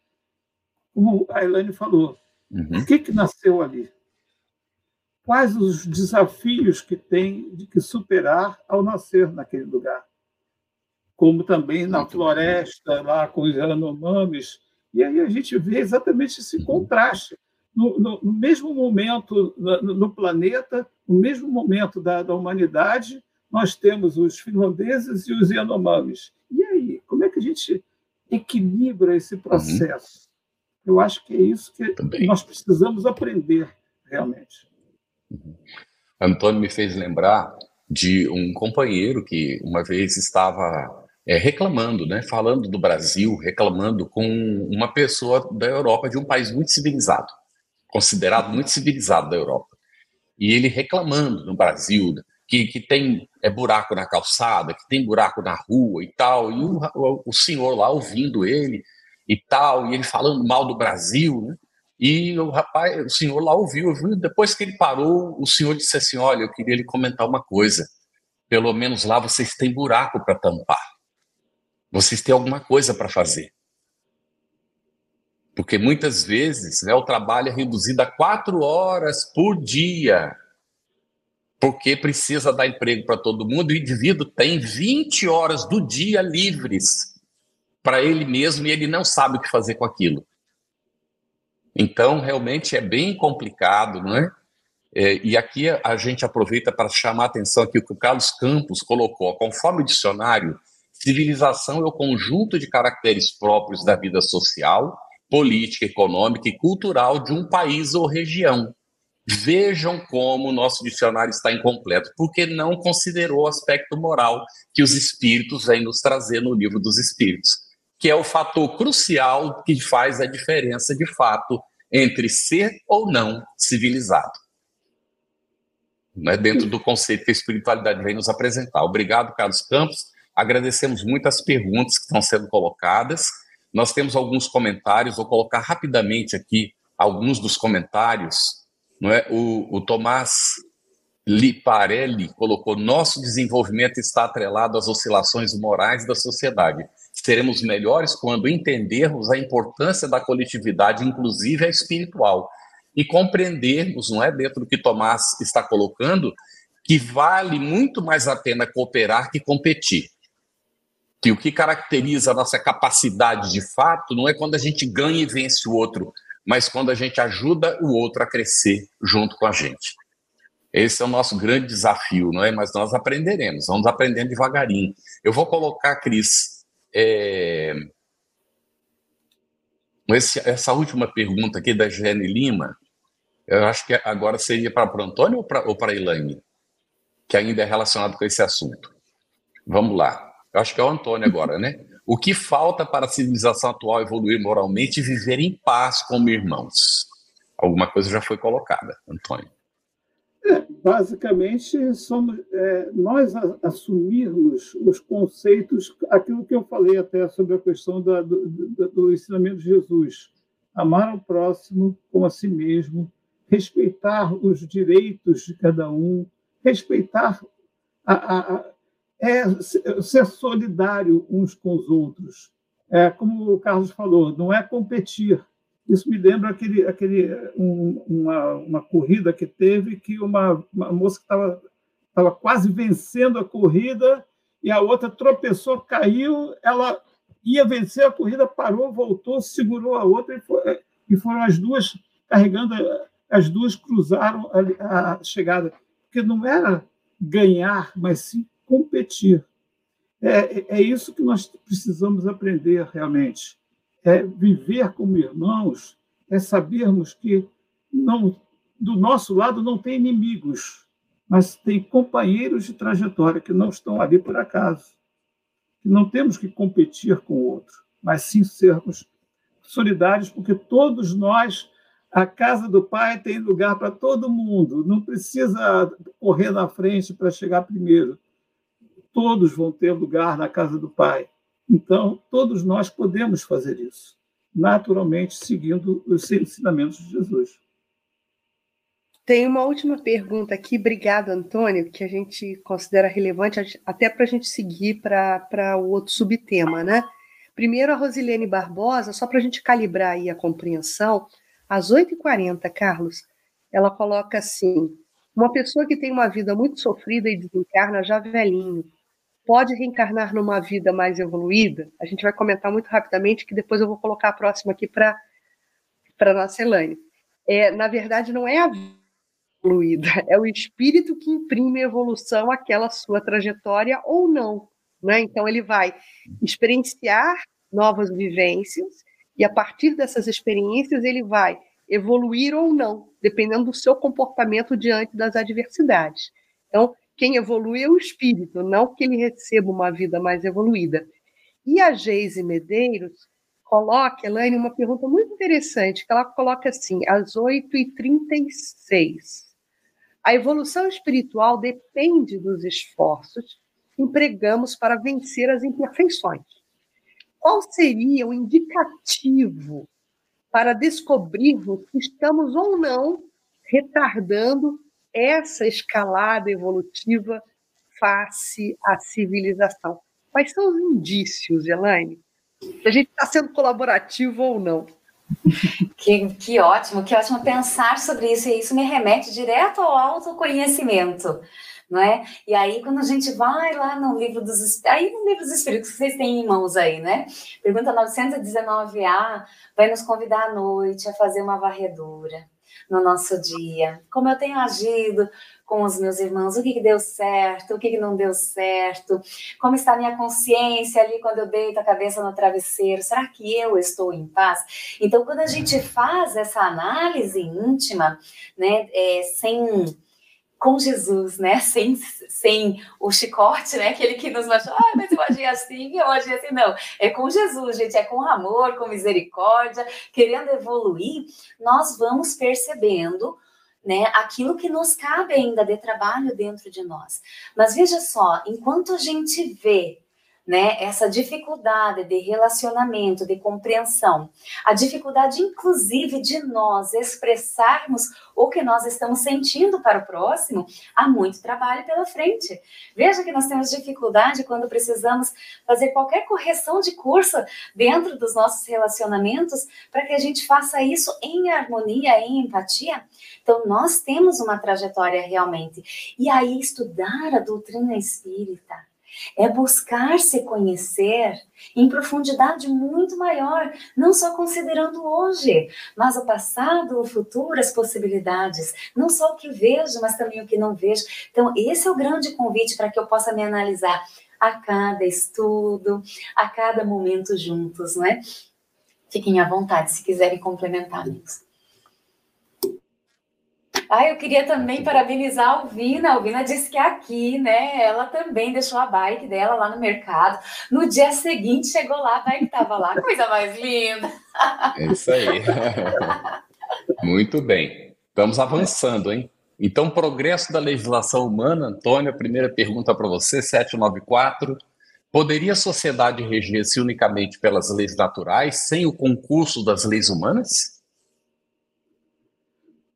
como a Elaine falou, uhum. o que, que nasceu ali? Quais os desafios que tem de que superar ao nascer naquele lugar? Como também na floresta, lá com os Yanomamis. E aí a gente vê exatamente esse uhum. contraste. No, no, no mesmo momento no, no, planeta, no mesmo momento da, da, humanidade, nós temos os finlandeses e os Yanomamis. E aí, como é que a gente equilibra esse uhum. processo? Uhum. Eu acho que é isso que Também. nós precisamos aprender, realmente. Uhum. Antônio me fez lembrar de um companheiro que uma vez estava é, reclamando, né, falando do Brasil, reclamando com uma pessoa da Europa, de um país muito civilizado, considerado muito civilizado da Europa. E ele reclamando no Brasil que, que tem é, buraco na calçada, que tem buraco na rua e tal, e o, o, senhor lá ouvindo ele e tal, e ele falando mal do Brasil, né? E o rapaz, o senhor lá ouviu, ouviu, depois que ele parou, o senhor disse assim: Olha, eu queria lhe comentar uma coisa. Pelo menos lá vocês têm buraco para tampar. Vocês têm alguma coisa para fazer. Porque muitas vezes né, o trabalho é reduzido a quatro horas por dia, porque precisa dar emprego para todo mundo. O indivíduo tem 20 horas do dia livres para ele mesmo e ele não sabe o que fazer com aquilo. Então, realmente é bem complicado, não é? é e aqui a gente aproveita para chamar a atenção aqui o que o Carlos Campos colocou. Conforme o dicionário, Civilização é o conjunto de caracteres próprios da vida social, política, econômica e cultural de um país ou região, Vejam como o nosso dicionário está incompleto, porque não considerou o aspecto moral que os espíritos vêm nos trazer no livro dos espíritos, que é o fator crucial que faz a diferença de fato entre ser ou não civilizado. Né, dentro do conceito que a espiritualidade vem nos apresentar. Obrigado, Carlos Campos. Agradecemos muito as perguntas que estão sendo colocadas. Nós temos alguns comentários, vou colocar rapidamente aqui alguns dos comentários não é? O, o Tomás Liparelli colocou: nosso desenvolvimento está atrelado às oscilações morais da sociedade. Seremos melhores quando entendermos a importância da coletividade, inclusive a espiritual, e compreendermos, não é, dentro do que Tomás está colocando, que vale muito mais a pena cooperar que competir. Que o que caracteriza a nossa capacidade de fato não é quando a gente ganha e vence o outro, mas quando a gente ajuda o outro a crescer junto com a gente. Esse é o nosso grande desafio, não é? Mas nós aprenderemos, vamos aprendendo devagarinho. Eu vou colocar, Cris, é... Esse, essa última pergunta aqui da Jenny Lima, eu acho que agora seria para o Antônio ou para a Elaine, que ainda é relacionado com esse assunto. Vamos lá. Eu acho que é o Antônio agora, né? O que falta para a civilização atual evoluir moralmente e viver em paz como irmãos? Alguma coisa já foi colocada, Antônio. É, basicamente, somos é, nós assumirmos os conceitos, aquilo que eu falei até sobre a questão da, do, do, do ensinamento de Jesus. Amar ao próximo como a si mesmo, respeitar os direitos de cada um, respeitar a, a, é ser solidário uns com os outros. É, como o Carlos falou, não é competir. Isso me lembra aquele, aquele, um, uma, uma corrida que teve que uma, uma moça estava estava quase vencendo a corrida e a outra tropeçou, caiu, ela ia vencer a corrida, parou, voltou, segurou a outra e, foi, e foram as duas carregando, as duas cruzaram a, a chegada. Porque não era ganhar, mas sim competir. É, é isso que nós precisamos aprender realmente. É viver como irmãos, é sabermos que não, do nosso lado não tem inimigos, mas tem companheiros de trajetória que não estão ali por acaso. Não temos que competir com o outro, mas sim sermos solidários, porque todos nós, a casa do Pai tem lugar para todo mundo, não precisa correr na frente para chegar primeiro todos vão ter lugar na casa do Pai. Então, todos nós podemos fazer isso, naturalmente seguindo os ensinamentos de Jesus. Tem uma última pergunta aqui, obrigado, Antônio, que a gente considera relevante até para a gente seguir para o outro subtema, né? Primeiro, a Rosilene Barbosa, só para a gente calibrar aí a compreensão, às 8h40, Carlos, ela coloca assim: uma pessoa que tem uma vida muito sofrida e desencarna já velhinho, pode reencarnar numa vida mais evoluída? A gente vai comentar muito rapidamente, que depois eu vou colocar a próxima aqui para a nossa Elaine. É, na verdade, não é a vida evoluída, é o espírito que imprime evolução àquela sua trajetória ou não. Né? Então, ele vai experienciar novas vivências e, a partir dessas experiências, ele vai evoluir ou não, dependendo do seu comportamento diante das adversidades. Então, quem evolui é o espírito, não que ele receba uma vida mais evoluída. E a Geise Medeiros coloca, Elaine, uma pergunta muito interessante, que ela coloca assim, às 8h36. A evolução espiritual depende dos esforços que empregamos para vencer as imperfeições. Qual seria o indicativo para descobrirmos que estamos ou não retardando essa escalada evolutiva face à civilização. Quais são os indícios, Elaine? Se a gente está sendo colaborativo ou não. Que, que ótimo, que ótimo pensar sobre isso, e isso me remete direto ao autoconhecimento. Não é? E aí, quando a gente vai lá no livro dos aí no livro dos Espíritos, que vocês têm em mãos aí, né? Pergunta 919A vai nos convidar à noite a fazer uma varredura no nosso dia, como eu tenho agido com os meus irmãos, o que, que deu certo, o que, que não deu certo, como está a minha consciência ali quando eu deito a cabeça no travesseiro, será que eu estou em paz? Então, quando a gente faz essa análise íntima, né, é, sem com Jesus, né? Sem, sem o chicote, né? Aquele que nos machuca, ah, mas eu agi assim, eu agi assim. Não, é com Jesus, gente, é com amor, com misericórdia, querendo evoluir, nós vamos percebendo né, aquilo que nos cabe ainda de trabalho dentro de nós. Mas veja só, enquanto a gente vê né, essa dificuldade de relacionamento, de compreensão, a dificuldade, inclusive, de nós expressarmos o que nós estamos sentindo para o próximo, há muito trabalho pela frente. Veja que nós temos dificuldade quando precisamos fazer qualquer correção de curso dentro dos nossos relacionamentos para que a gente faça isso em harmonia, em empatia. Então, nós temos uma trajetória realmente. E aí, estudar a doutrina espírita é buscar se conhecer em profundidade muito maior, não só considerando hoje, mas o passado, o futuro, as possibilidades, não só o que vejo, mas também o que não vejo. Então, esse é o grande convite para que eu possa me analisar a cada estudo, a cada momento juntos, não é? Fiquem à vontade se quiserem complementar, amigos. Ah, eu queria também parabenizar a Alvina. A Alvina disse que aqui, né? Ela também deixou a bike dela lá no mercado. No dia seguinte chegou lá, a bike estava lá. Coisa mais linda. É isso aí. Muito bem. Estamos avançando, hein? Então, progresso da legislação humana, Antônio, a primeira pergunta para você, 794. Poderia a sociedade reger-se unicamente pelas leis naturais, sem o concurso das leis humanas?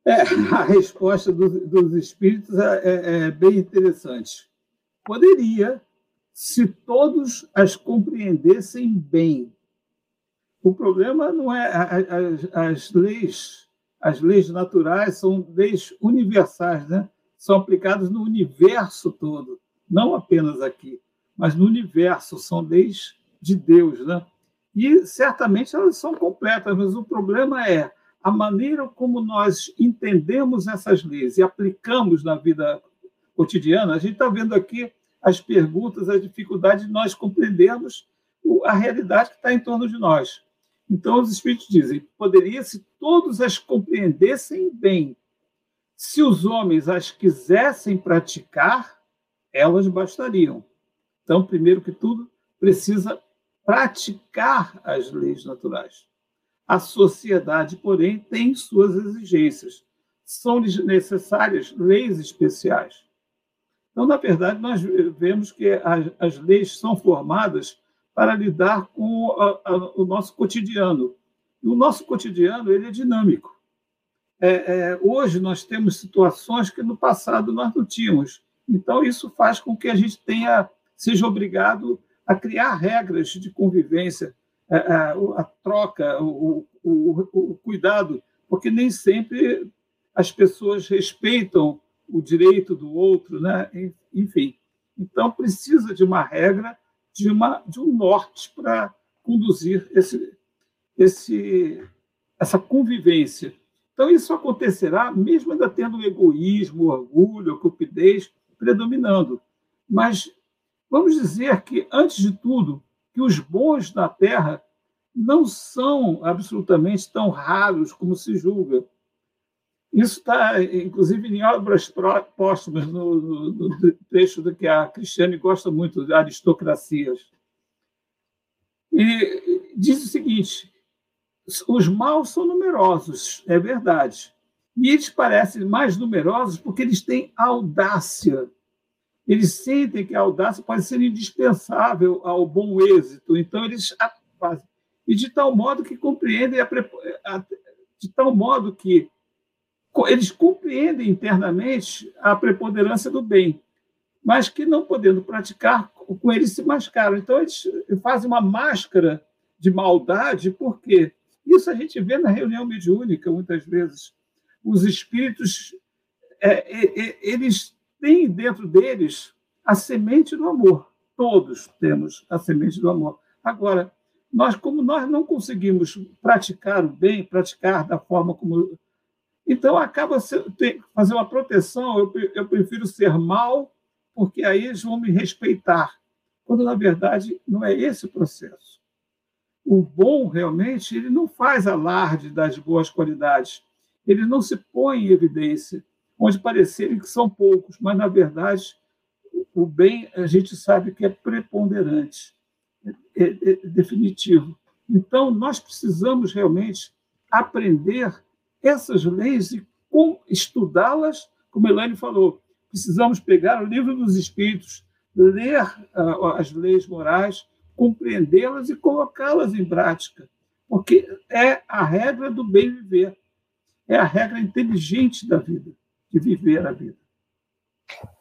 É, a resposta do, dos espíritos é, é, é, bem interessante. Poderia, se todos as compreendessem bem. O problema não é as, as leis, as leis naturais são leis universais, né? São aplicadas no universo todo, não apenas aqui, mas no universo são leis de Deus, né? E certamente elas são completas, mas o problema é a maneira como nós entendemos essas leis e aplicamos na vida cotidiana, a gente está vendo aqui as perguntas, as dificuldades de nós compreendermos a realidade que está em torno de nós. Então, os Espíritos dizem: poderia se todos as compreendessem bem, se os homens as quisessem praticar, elas bastariam. Então, primeiro que tudo, precisa praticar as leis naturais. A sociedade, porém, tem suas exigências. São necessárias leis especiais. Então, na verdade, nós vemos que as, leis são formadas para lidar com o nosso cotidiano. E o nosso cotidiano ele é dinâmico. É, é, hoje nós temos situações que no passado nós não tínhamos. Então, isso faz com que a gente tenha seja obrigado a criar regras de convivência, a, a, troca, o, o, o, cuidado, porque nem sempre as pessoas respeitam o direito do outro, né? enfim. Então, precisa de uma regra, de, uma, de um norte para conduzir esse, esse, essa convivência. Então, isso acontecerá mesmo ainda tendo o egoísmo, o orgulho, a cupidez predominando. Mas vamos dizer que, antes de tudo, que os bons na Terra não são absolutamente tão raros como se julga. Isso está, inclusive, em obras póstumas, no, no, no trecho do que a Cristiane gosta muito, de aristocracias. E diz o seguinte: os maus são numerosos, é verdade. E eles parecem mais numerosos porque eles têm audácia eles sentem que a audácia pode ser indispensável ao bom êxito, então eles a fazem. E de tal modo que compreendem, a, a, de tal modo que eles compreendem internamente a preponderância do bem, mas que não podendo praticar, com eles se mascaram. Então eles fazem uma máscara de maldade, porque isso a gente vê na reunião mediúnica muitas vezes. Os espíritos, é, é, é eles têm dentro deles a semente do amor. Todos temos a semente do amor. Agora, nós, como nós não conseguimos praticar o bem, praticar da forma como Então, acaba fazer uma proteção, eu, eu prefiro ser mal, porque aí eles vão me respeitar. Quando, na verdade, não é esse o processo. O bom, realmente, ele não faz alarde das boas qualidades. Ele não se põe em evidência, onde parecerem que são poucos, mas, na verdade, o bem a gente sabe que é preponderante, é, é, é definitivo. Então, nós precisamos realmente aprender essas leis e estudá-las, como Elaine falou, precisamos pegar o livro dos Espíritos, ler uh, as leis morais, compreendê-las e colocá-las em prática, porque é a regra do bem viver, é a regra inteligente da vida, de viver a vida.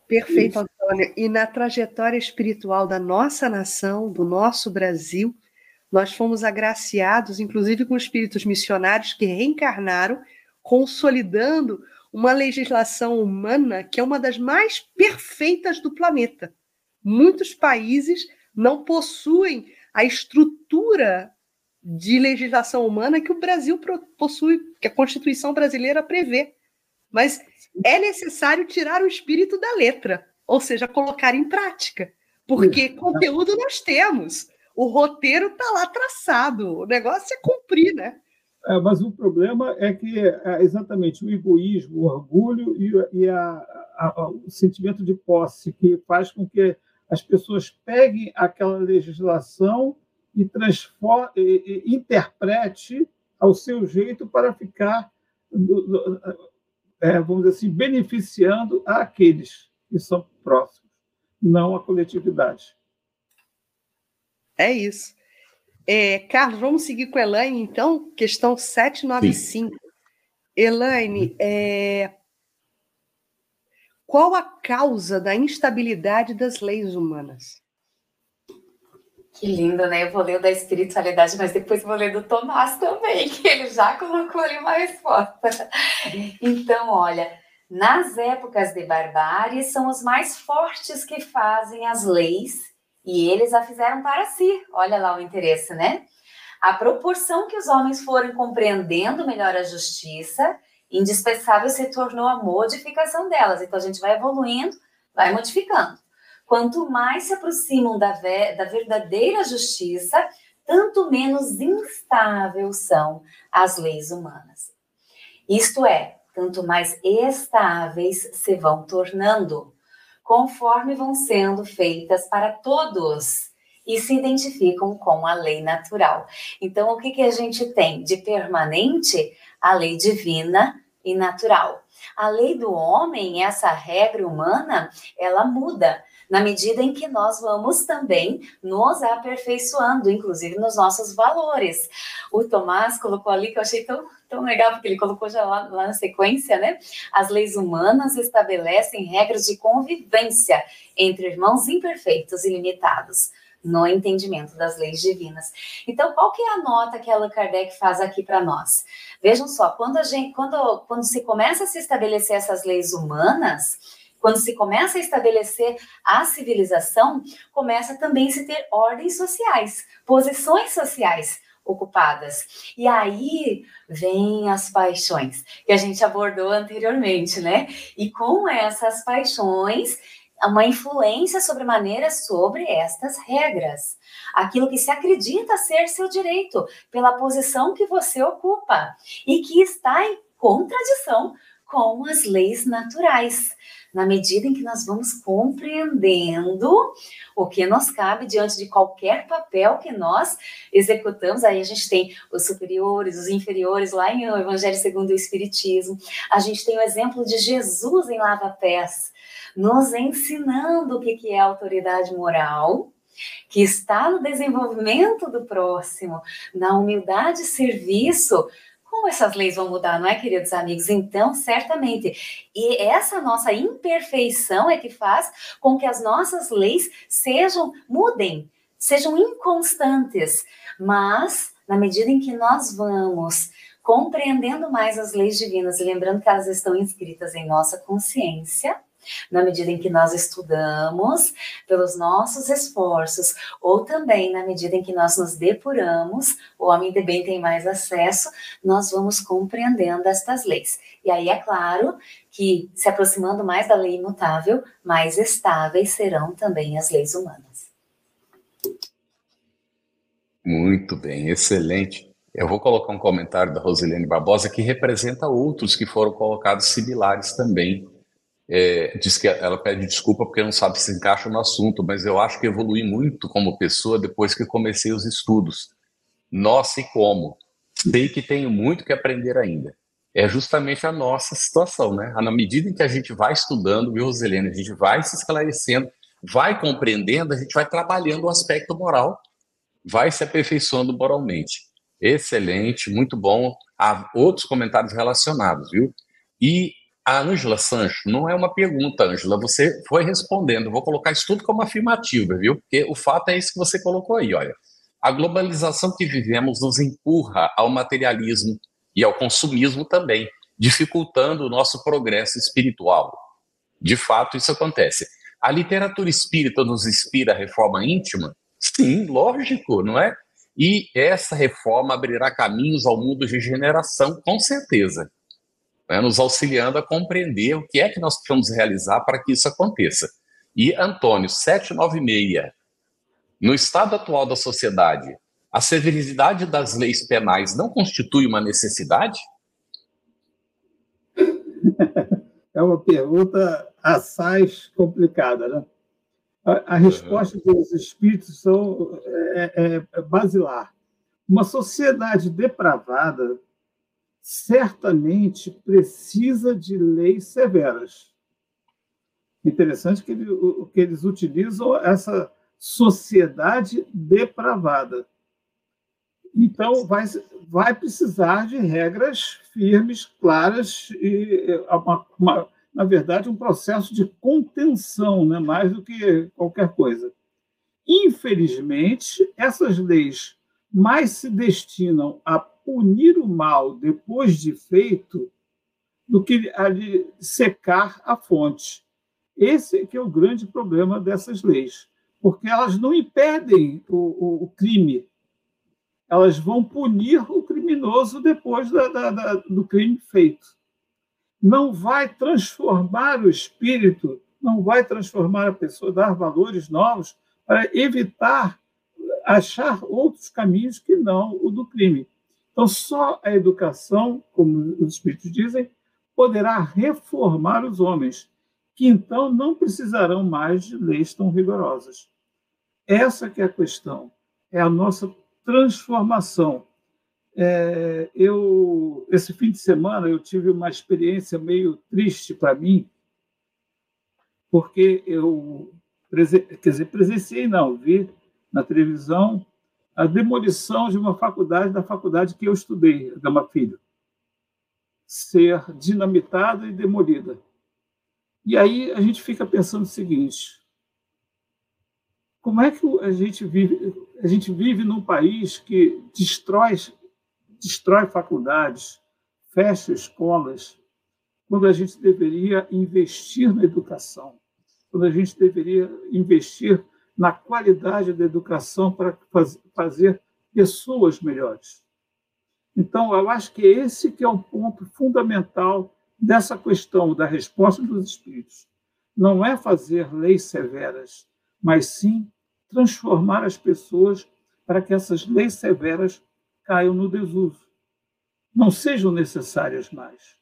Perfeito, Antônio. E na trajetória espiritual da nossa nação, do nosso Brasil, nós fomos agraciados, inclusive, com espíritos missionários que reencarnaram, consolidando uma legislação humana que é uma das mais perfeitas do planeta. Muitos países não possuem a estrutura de legislação humana que o Brasil possui, que a Constituição brasileira prevê. Mas é necessário tirar o espírito da letra, ou seja, colocar em prática, porque conteúdo nós temos o roteiro está lá traçado, o negócio é cumprir, né? É, mas o problema é que é exatamente o egoísmo, o orgulho e, e a, a, o sentimento de posse que faz com que as pessoas peguem aquela legislação e, e, e interprete ao seu jeito para ficar, é, vamos dizer assim, beneficiando aqueles que são próximos, não a coletividade. É isso. É, Carlos, vamos seguir com a Elaine, então? Questão 795. Sim. Elaine, é... qual a causa da instabilidade das leis humanas? Que lindo, né? Eu vou ler o da espiritualidade, mas depois vou ler do Tomás também, que ele já colocou ali uma resposta. Então, olha, nas épocas de barbárie, são os mais fortes que fazem as leis e eles a fizeram para si. Olha lá o interesse, né? A proporção que os homens foram compreendendo melhor a justiça, indispensável se tornou a modificação delas. Então a gente vai evoluindo, vai modificando. Quanto mais se aproximam da, da verdadeira justiça, tanto menos instáveis são as leis humanas. Isto é, tanto mais estáveis se vão tornando conforme vão sendo feitas para todos e se identificam com a lei natural. Então, o que, que a gente tem de permanente? A lei divina e natural. A lei do homem, essa regra humana, ela muda na medida em que nós vamos também nos aperfeiçoando, inclusive nos nossos valores. O Tomás colocou ali que eu achei tão, tão legal, porque ele colocou já lá, lá na sequência, né? As leis humanas estabelecem regras de convivência entre irmãos imperfeitos e limitados no entendimento das leis divinas. Então, qual que é a nota que Allan Kardec faz aqui para nós? Vejam só, quando a gente, quando, quando se começa a se estabelecer essas leis humanas, quando se começa a estabelecer a civilização, começa também a se ter ordens sociais, posições sociais ocupadas. E aí vem as paixões, que a gente abordou anteriormente, né? E com essas paixões, uma influência sobremaneira sobre estas regras. Aquilo que se acredita ser seu direito, pela posição que você ocupa, e que está em contradição com as leis naturais na medida em que nós vamos compreendendo o que nos cabe diante de qualquer papel que nós executamos. Aí a gente tem os superiores, os inferiores, lá em Evangelho segundo o Espiritismo. A gente tem o exemplo de Jesus em lava-pés, nos ensinando o que é autoridade moral que está no desenvolvimento do próximo, na humildade e serviço como essas leis vão mudar, não é, queridos amigos? Então, certamente. E essa nossa imperfeição é que faz com que as nossas leis sejam, mudem, sejam inconstantes. Mas, na medida em que nós vamos compreendendo mais as leis divinas e lembrando que elas estão inscritas em nossa consciência, Na medida em que nós estudamos, pelos nossos esforços, ou também na medida em que nós nos depuramos, o homem de bem tem mais acesso, nós vamos compreendendo estas leis. E aí é claro que, se aproximando mais da lei imutável, mais estáveis serão também as leis humanas. Muito bem, excelente. Eu vou colocar um comentário da Rosilene Barbosa que representa outros que foram colocados similares também. É, diz que ela pede desculpa porque não sabe se encaixa no assunto, mas eu acho que evolui muito como pessoa depois que comecei os estudos. Nossa, e como? Sei que tenho muito que aprender ainda. É justamente a nossa situação, né? Na medida em que a gente vai estudando, viu, Rosilene? A gente vai se esclarecendo, vai compreendendo, a gente vai trabalhando o aspecto moral, vai se aperfeiçoando moralmente. Excelente, muito bom. Há outros comentários relacionados, viu? E a Ângela Sancho, não é uma pergunta, Ângela, você foi respondendo. vou colocar isso tudo como afirmativa, viu? Porque o fato é isso que você colocou aí, olha. A globalização que vivemos nos empurra ao materialismo e ao consumismo também, dificultando o nosso progresso espiritual. De fato, isso acontece. A literatura espírita nos inspira a reforma íntima? Sim, lógico, não é? E essa reforma abrirá caminhos ao mundo de regeneração, com certeza, né, nos auxiliando a compreender o que é que nós precisamos realizar para que isso aconteça. E, Antônio, 796, no estado atual da sociedade, a severidade das leis penais não constitui uma necessidade? É uma pergunta assaz complicada, né? A, a resposta uhum. dos espíritos são é, é, é basilar. Uma sociedade depravada certamente precisa de leis severas. Interessante que, ele, que eles utilizam essa sociedade depravada. Então, vai, vai precisar de regras firmes, claras e uma, uma na verdade, um processo de contenção, né, mais do que qualquer coisa. Infelizmente, essas leis mais se destinam a punir o mal depois de feito do que a secar a fonte. Esse é que é o grande problema dessas leis, porque elas não impedem o, o, o crime, elas vão punir o criminoso depois da, da, da, do crime feito não vai transformar o espírito, não vai transformar a pessoa, dar valores novos para evitar achar outros caminhos que não o do crime. Então, só a educação, como os espíritos dizem, poderá reformar os homens, que então não precisarão mais de leis tão rigorosas. Essa que é a questão, é a nossa transformação é, eu esse fim de semana eu tive uma experiência meio triste para mim, porque eu quer dizer, presenciei não, vi na televisão a demolição de uma faculdade da faculdade que eu estudei, Gama Filho, ser dinamitada e demolida. E aí a gente fica pensando o seguinte: como é que a gente vive? A gente vive num país que destrói destrói faculdades, fecha escolas, quando a gente deveria investir na educação, quando a gente deveria investir na qualidade da educação para fazer pessoas melhores. Então, eu acho que esse que é o ponto fundamental dessa questão da resposta dos espíritos. Não é fazer leis severas, mas sim transformar as pessoas para que essas leis severas caiam no desuso, não sejam necessárias mais.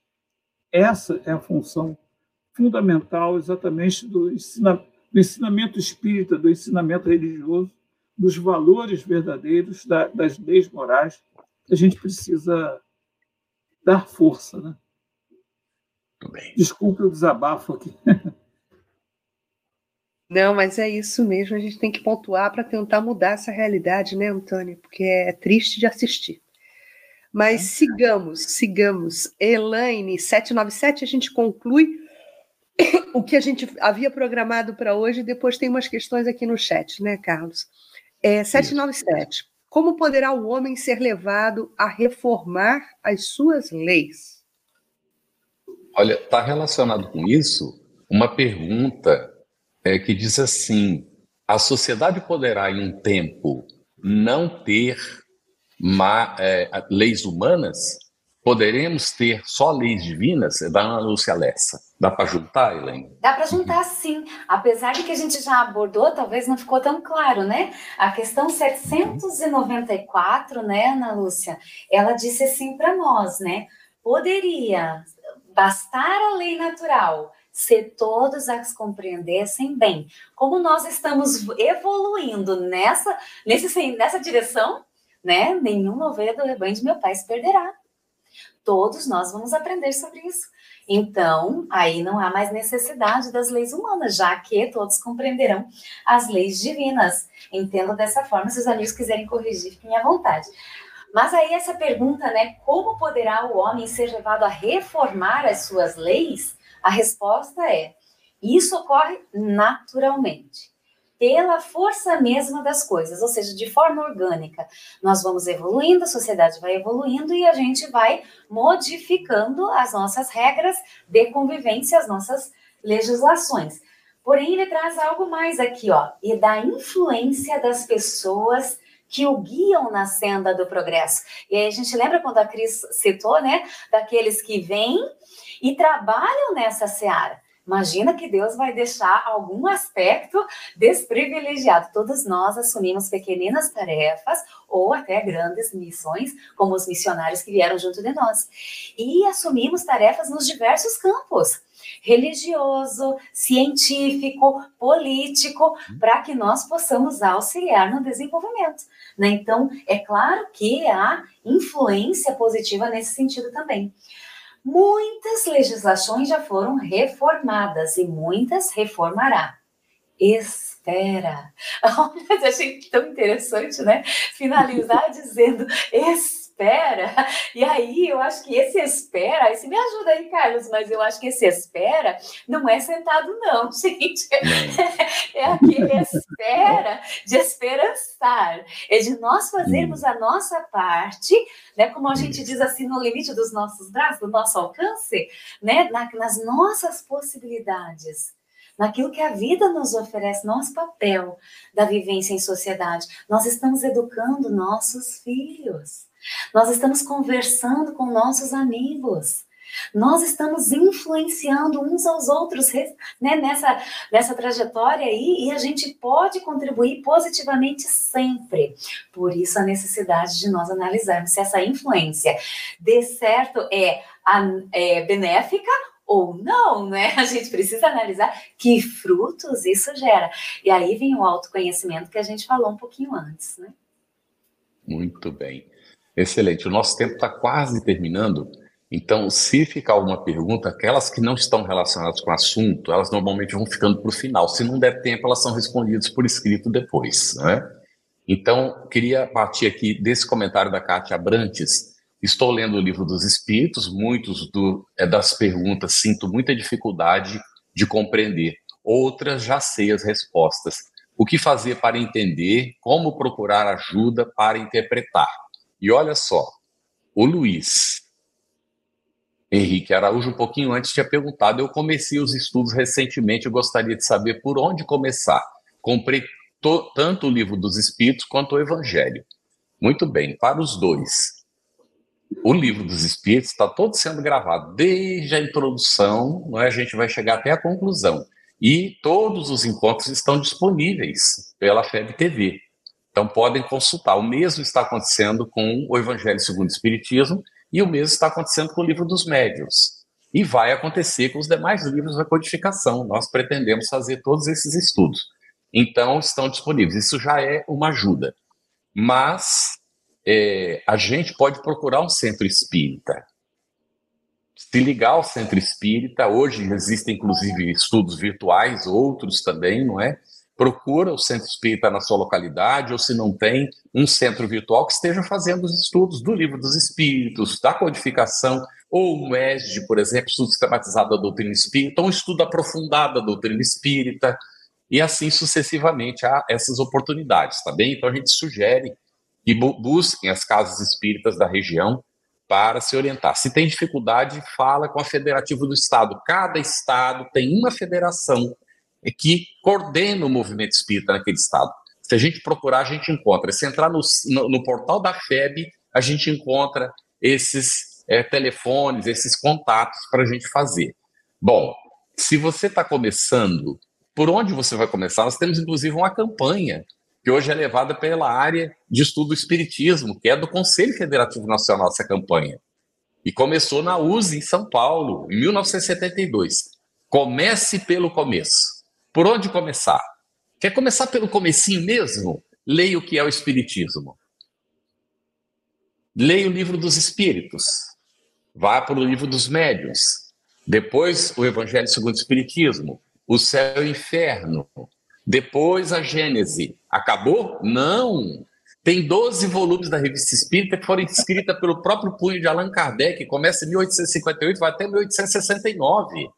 Essa é a função fundamental exatamente do, ensina, do ensinamento espírita, do ensinamento religioso, dos valores verdadeiros, da, das leis morais, a gente precisa dar força. Né? Desculpe o desabafo aqui. Não, mas é isso mesmo, a gente tem que pontuar para tentar mudar essa realidade, né, Antônio? Porque é triste de assistir. Mas é. sigamos, sigamos. Elaine, 797, a gente conclui o que a gente havia programado para hoje, depois tem umas questões aqui no chat, né, Carlos? É, 797. Como poderá o homem ser levado a reformar as suas leis? Olha, está relacionado com isso uma pergunta é, que diz assim: a sociedade poderá, em um tempo, não ter ma, é, leis humanas? Poderemos ter só leis divinas? É da Ana Lúcia Lessa. Dá para juntar, Elaine? Dá para juntar sim, apesar de que a gente já abordou, talvez não ficou tão claro, né? A questão 794, né, Ana Lúcia, ela disse assim para nós, né? Poderia bastar a lei natural se todos as compreendessem bem. Como nós estamos evoluindo nessa, nesse, nessa direção, né? Nenhuma ovelha do rebanho de meu pai se perderá. Todos nós vamos aprender sobre isso. Então, aí não há mais necessidade das leis humanas, já que todos compreenderão as leis divinas. Entendo dessa forma, se os amigos quiserem corrigir, fiquem à vontade. Mas aí essa pergunta, né, como poderá o homem ser levado a reformar as suas leis? A resposta é: isso ocorre naturalmente pela força mesma das coisas, ou seja, de forma orgânica. Nós vamos evoluindo, a sociedade vai evoluindo e a gente vai modificando as nossas regras de convivência, as nossas legislações. Porém, ele traz algo mais aqui, ó, e da influência das pessoas que o guiam na senda do progresso. E aí a gente lembra quando a Cris citou, né, daqueles que vêm e trabalham nessa seara. Imagina que Deus vai deixar algum aspecto desprivilegiado. Todos nós assumimos pequeninas tarefas ou até grandes missões, como os missionários que vieram junto de nós. E assumimos tarefas nos diversos campos religioso, científico, político, para que nós possamos auxiliar no desenvolvimento. Né? Então, é claro que há influência positiva nesse sentido também. Muitas legislações já foram reformadas e muitas reformará. Espera. Olha, achei tão interessante, né? Finalizar dizendo espera espera. E aí eu acho que esse espera, esse me ajuda aí, Carlos, mas eu acho que esse espera não é sentado, não, gente. É aquele espera de esperançar, é de nós fazermos a nossa parte, né? Como a gente diz assim, no limite dos nossos braços, do nosso alcance, né? nas nossas possibilidades naquilo que a vida nos oferece, nosso papel da vivência em sociedade. Nós estamos educando nossos filhos. Nós estamos conversando com nossos amigos. Nós estamos influenciando uns aos outros né, nessa, nessa trajetória aí e a gente pode contribuir positivamente sempre. Por isso, a necessidade de nós analisarmos se essa influência de certo é, é benéfica ou não, né? A gente precisa analisar que frutos isso gera. E aí vem o autoconhecimento que a gente falou um pouquinho antes, né? Muito bem. Excelente. O nosso tempo está quase terminando. Então, se ficar alguma pergunta, aquelas que não estão relacionadas com o assunto, elas normalmente vão ficando para o final. Se não der tempo, elas são respondidas por escrito depois. Né? Então, queria partir aqui desse comentário da Kátia Abrantes. Estou lendo o livro dos Espíritos, muitos do, é, das perguntas sinto muita dificuldade de compreender. Outras já sei as respostas. O que fazer para entender? Como procurar ajuda para interpretar? E olha só, o Luiz Henrique Araújo, um pouquinho antes, tinha perguntado: eu comecei os estudos recentemente, eu gostaria de saber por onde começar. Comprei tanto o livro dos Espíritos quanto o Evangelho. Muito bem, para os dois. O livro dos Espíritos está todo sendo gravado, desde a introdução, não é? a gente vai chegar até a conclusão. E todos os encontros estão disponíveis pela FEB TV. Então podem consultar. O mesmo está acontecendo com o Evangelho segundo o Espiritismo e o mesmo está acontecendo com o livro dos médios. E vai acontecer com os demais livros da codificação. Nós pretendemos fazer todos esses estudos. Então estão disponíveis. Isso já é uma ajuda. Mas é, a gente pode procurar um centro espírita. Se ligar ao centro espírita, hoje existem inclusive estudos virtuais, outros também, não é? Procura o centro espírita na sua localidade, ou se não tem, um centro virtual que esteja fazendo os estudos do livro dos espíritos, da codificação, ou um ESD, por exemplo, estudo sistematizado da doutrina espírita, ou um estudo aprofundado da doutrina espírita, e assim sucessivamente há essas oportunidades, tá bem? Então a gente sugere que busquem as casas espíritas da região para se orientar. Se tem dificuldade, fala com a federativa do estado. Cada estado tem uma federação que coordena o movimento espírita naquele estado. Se a gente procurar, a gente encontra. Se entrar no, no, no portal da FEB, a gente encontra esses é, telefones, esses contatos para a gente fazer. Bom, se você está começando, por onde você vai começar? Nós temos inclusive uma campanha que hoje é levada pela área de estudo do Espiritismo, que é do Conselho Federativo Nacional, essa campanha. E começou na USE, em São Paulo, em 1972. Comece pelo começo. Por onde começar? Quer começar pelo comecinho mesmo? Leia o que é o Espiritismo. Leia o livro dos Espíritos. Vá para o livro dos Médiuns. Depois, o Evangelho segundo o Espiritismo. O céu e o inferno. Depois a Gênese. Acabou? Não. Tem 12 volumes da Revista Espírita que foram escritas pelo próprio punho de Allan Kardec, começa em 1858 vai até 1869.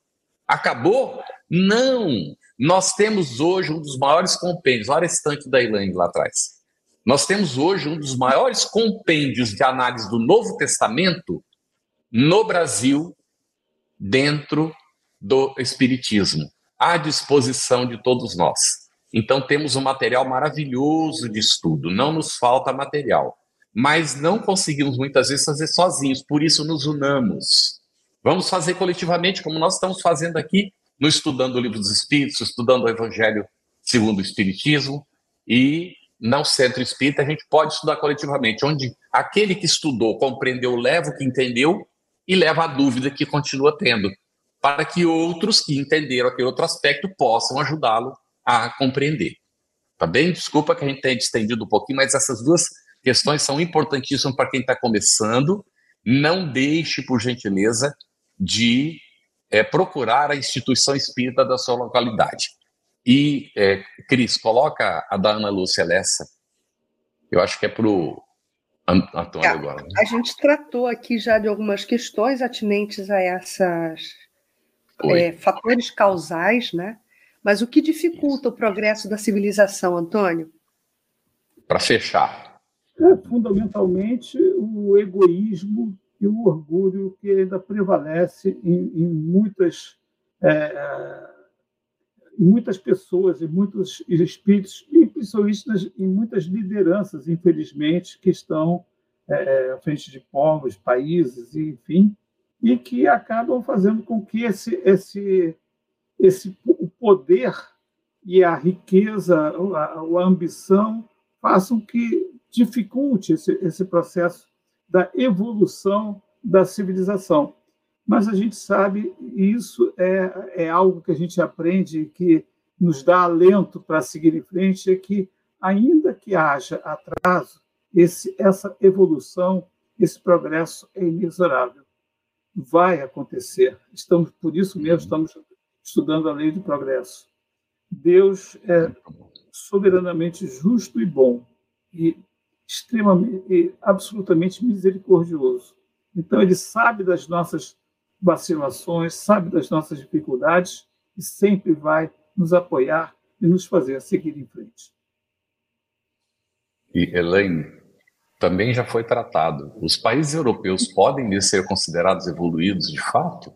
Acabou? Não. Nós temos hoje um dos maiores compêndios, olha esse tanque da Elaine lá atrás. Nós temos hoje um dos maiores compêndios de análise do Novo Testamento no Brasil, dentro do Espiritismo, à disposição de todos nós. Então, temos um material maravilhoso de estudo, não nos falta material, mas não conseguimos muitas vezes fazer sozinhos, por isso nos unamos. Vamos fazer coletivamente, como nós estamos fazendo aqui, no Estudando o Livro dos Espíritos, estudando o Evangelho segundo o Espiritismo, e no Centro Espírita a gente pode estudar coletivamente, onde aquele que estudou, compreendeu, leva o que entendeu e leva a dúvida que continua tendo, para que outros que entenderam aquele outro aspecto possam ajudá-lo a compreender. Tá bem? Desculpa que a gente tenha estendido um pouquinho, mas essas duas questões são importantíssimas para quem está começando. Não deixe, por gentileza, de é, procurar a instituição espírita da sua localidade. E, é, Cris, coloca a da Ana Lúcia Lessa. Eu acho que é para o Antônio é, agora. Né? A gente tratou aqui já de algumas questões atinentes a essas é, fatores causais, né? Mas o que dificulta o progresso da civilização, Antônio? Para fechar. É, fundamentalmente, o egoísmo e o orgulho que ainda prevalece em, em muitas, é, em muitas pessoas, em muitos espíritos, e principalmente em muitas lideranças, infelizmente, que estão é, à frente de povos, países, enfim, e que acabam fazendo com que esse, esse, esse poder e a riqueza, a, a ambição façam que dificulte esse, esse processo da evolução da civilização. Mas a gente sabe, e isso é, é algo que a gente aprende, que nos dá alento para seguir em frente, é que, ainda que haja atraso, esse, essa evolução, esse progresso é inexorável. Vai acontecer. Estamos, por isso mesmo, estamos estudando a lei do progresso. Deus é soberanamente justo e bom e extremamente absolutamente misericordioso. Então ele sabe das nossas vacilações, sabe das nossas dificuldades e sempre vai nos apoiar e nos fazer seguir em frente. E Elaine, também já foi tratado. Os países europeus podem ser considerados evoluídos de fato?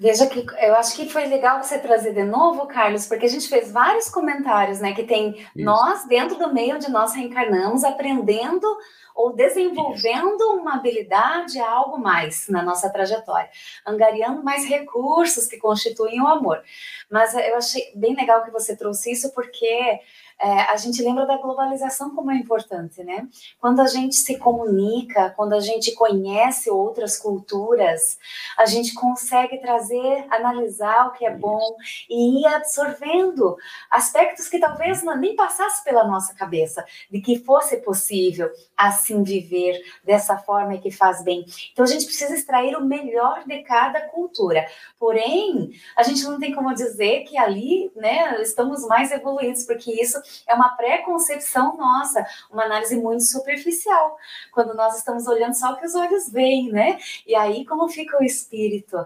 Veja que eu acho que foi legal você trazer de novo, Carlos, porque a gente fez vários comentários, né? Que tem Isso. nós, dentro do meio onde nós reencarnamos, aprendendo ou desenvolvendo Isso. uma habilidade, algo mais na nossa trajetória, angariando mais recursos que constituem o amor. Mas eu achei bem legal que você trouxe isso, porque é, a gente lembra da globalização como é importante, né? Quando a gente se comunica, quando a gente conhece outras culturas, a gente consegue trazer, analisar o que é bom e ir absorvendo aspectos que talvez nem passasse pela nossa cabeça, de que fosse possível assim viver dessa forma que faz bem. Então a gente precisa extrair o melhor de cada cultura. Porém, a gente não tem como dizer que ali, né, estamos mais evoluídos, porque isso é uma pré-concepção nossa, uma análise muito superficial, quando nós estamos olhando só o que os olhos veem, né? E aí, como fica o espírito,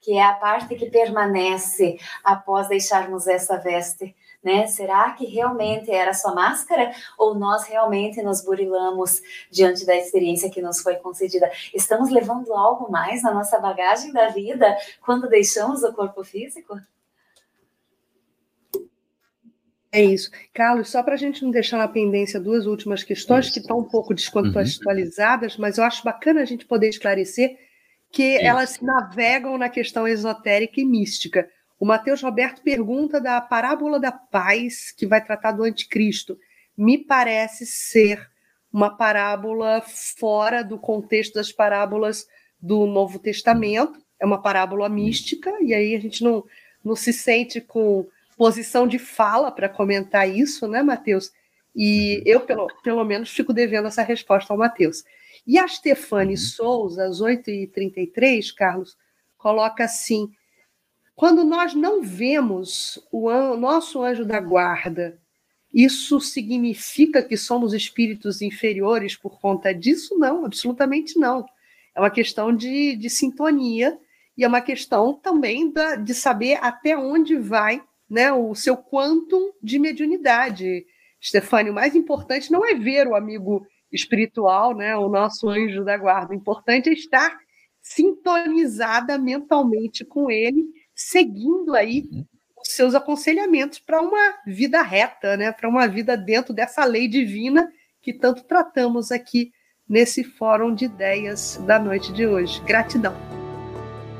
que é a parte que permanece após deixarmos essa veste né? Será que realmente era só máscara ou nós realmente nos burilamos diante da experiência que nos foi concedida? Estamos levando algo mais na nossa bagagem da vida quando deixamos o corpo físico? É isso. Carlos, só para a gente não deixar na pendência duas últimas questões isso. que estão um pouco descontextualizadas, uhum. mas eu acho bacana a gente poder esclarecer que isso. elas navegam na questão esotérica e mística. O Mateus Roberto pergunta da parábola da paz, que vai tratar do anticristo. Me parece ser uma parábola fora do contexto das parábolas do Novo Testamento. É uma parábola mística, e aí a gente não, não se sente com posição de fala para comentar isso, né, Mateus? E eu, pelo, pelo menos, fico devendo essa resposta ao Mateus. E a Stefane Souza, às 8h33, Carlos, coloca assim: quando nós não vemos o, an nosso anjo da guarda, isso significa que somos espíritos inferiores por conta disso? Não, absolutamente não. É uma questão de, de sintonia e é uma questão também da, de saber até onde vai né, o seu quantum de mediunidade. Stefani, o mais importante não é ver o amigo espiritual, né, o nosso anjo da guarda. O importante é estar sintonizada mentalmente com ele seguindo aí os seus aconselhamentos para uma vida reta, né? Para uma vida dentro dessa lei divina que tanto tratamos aqui nesse fórum de ideias da noite de hoje. Gratidão.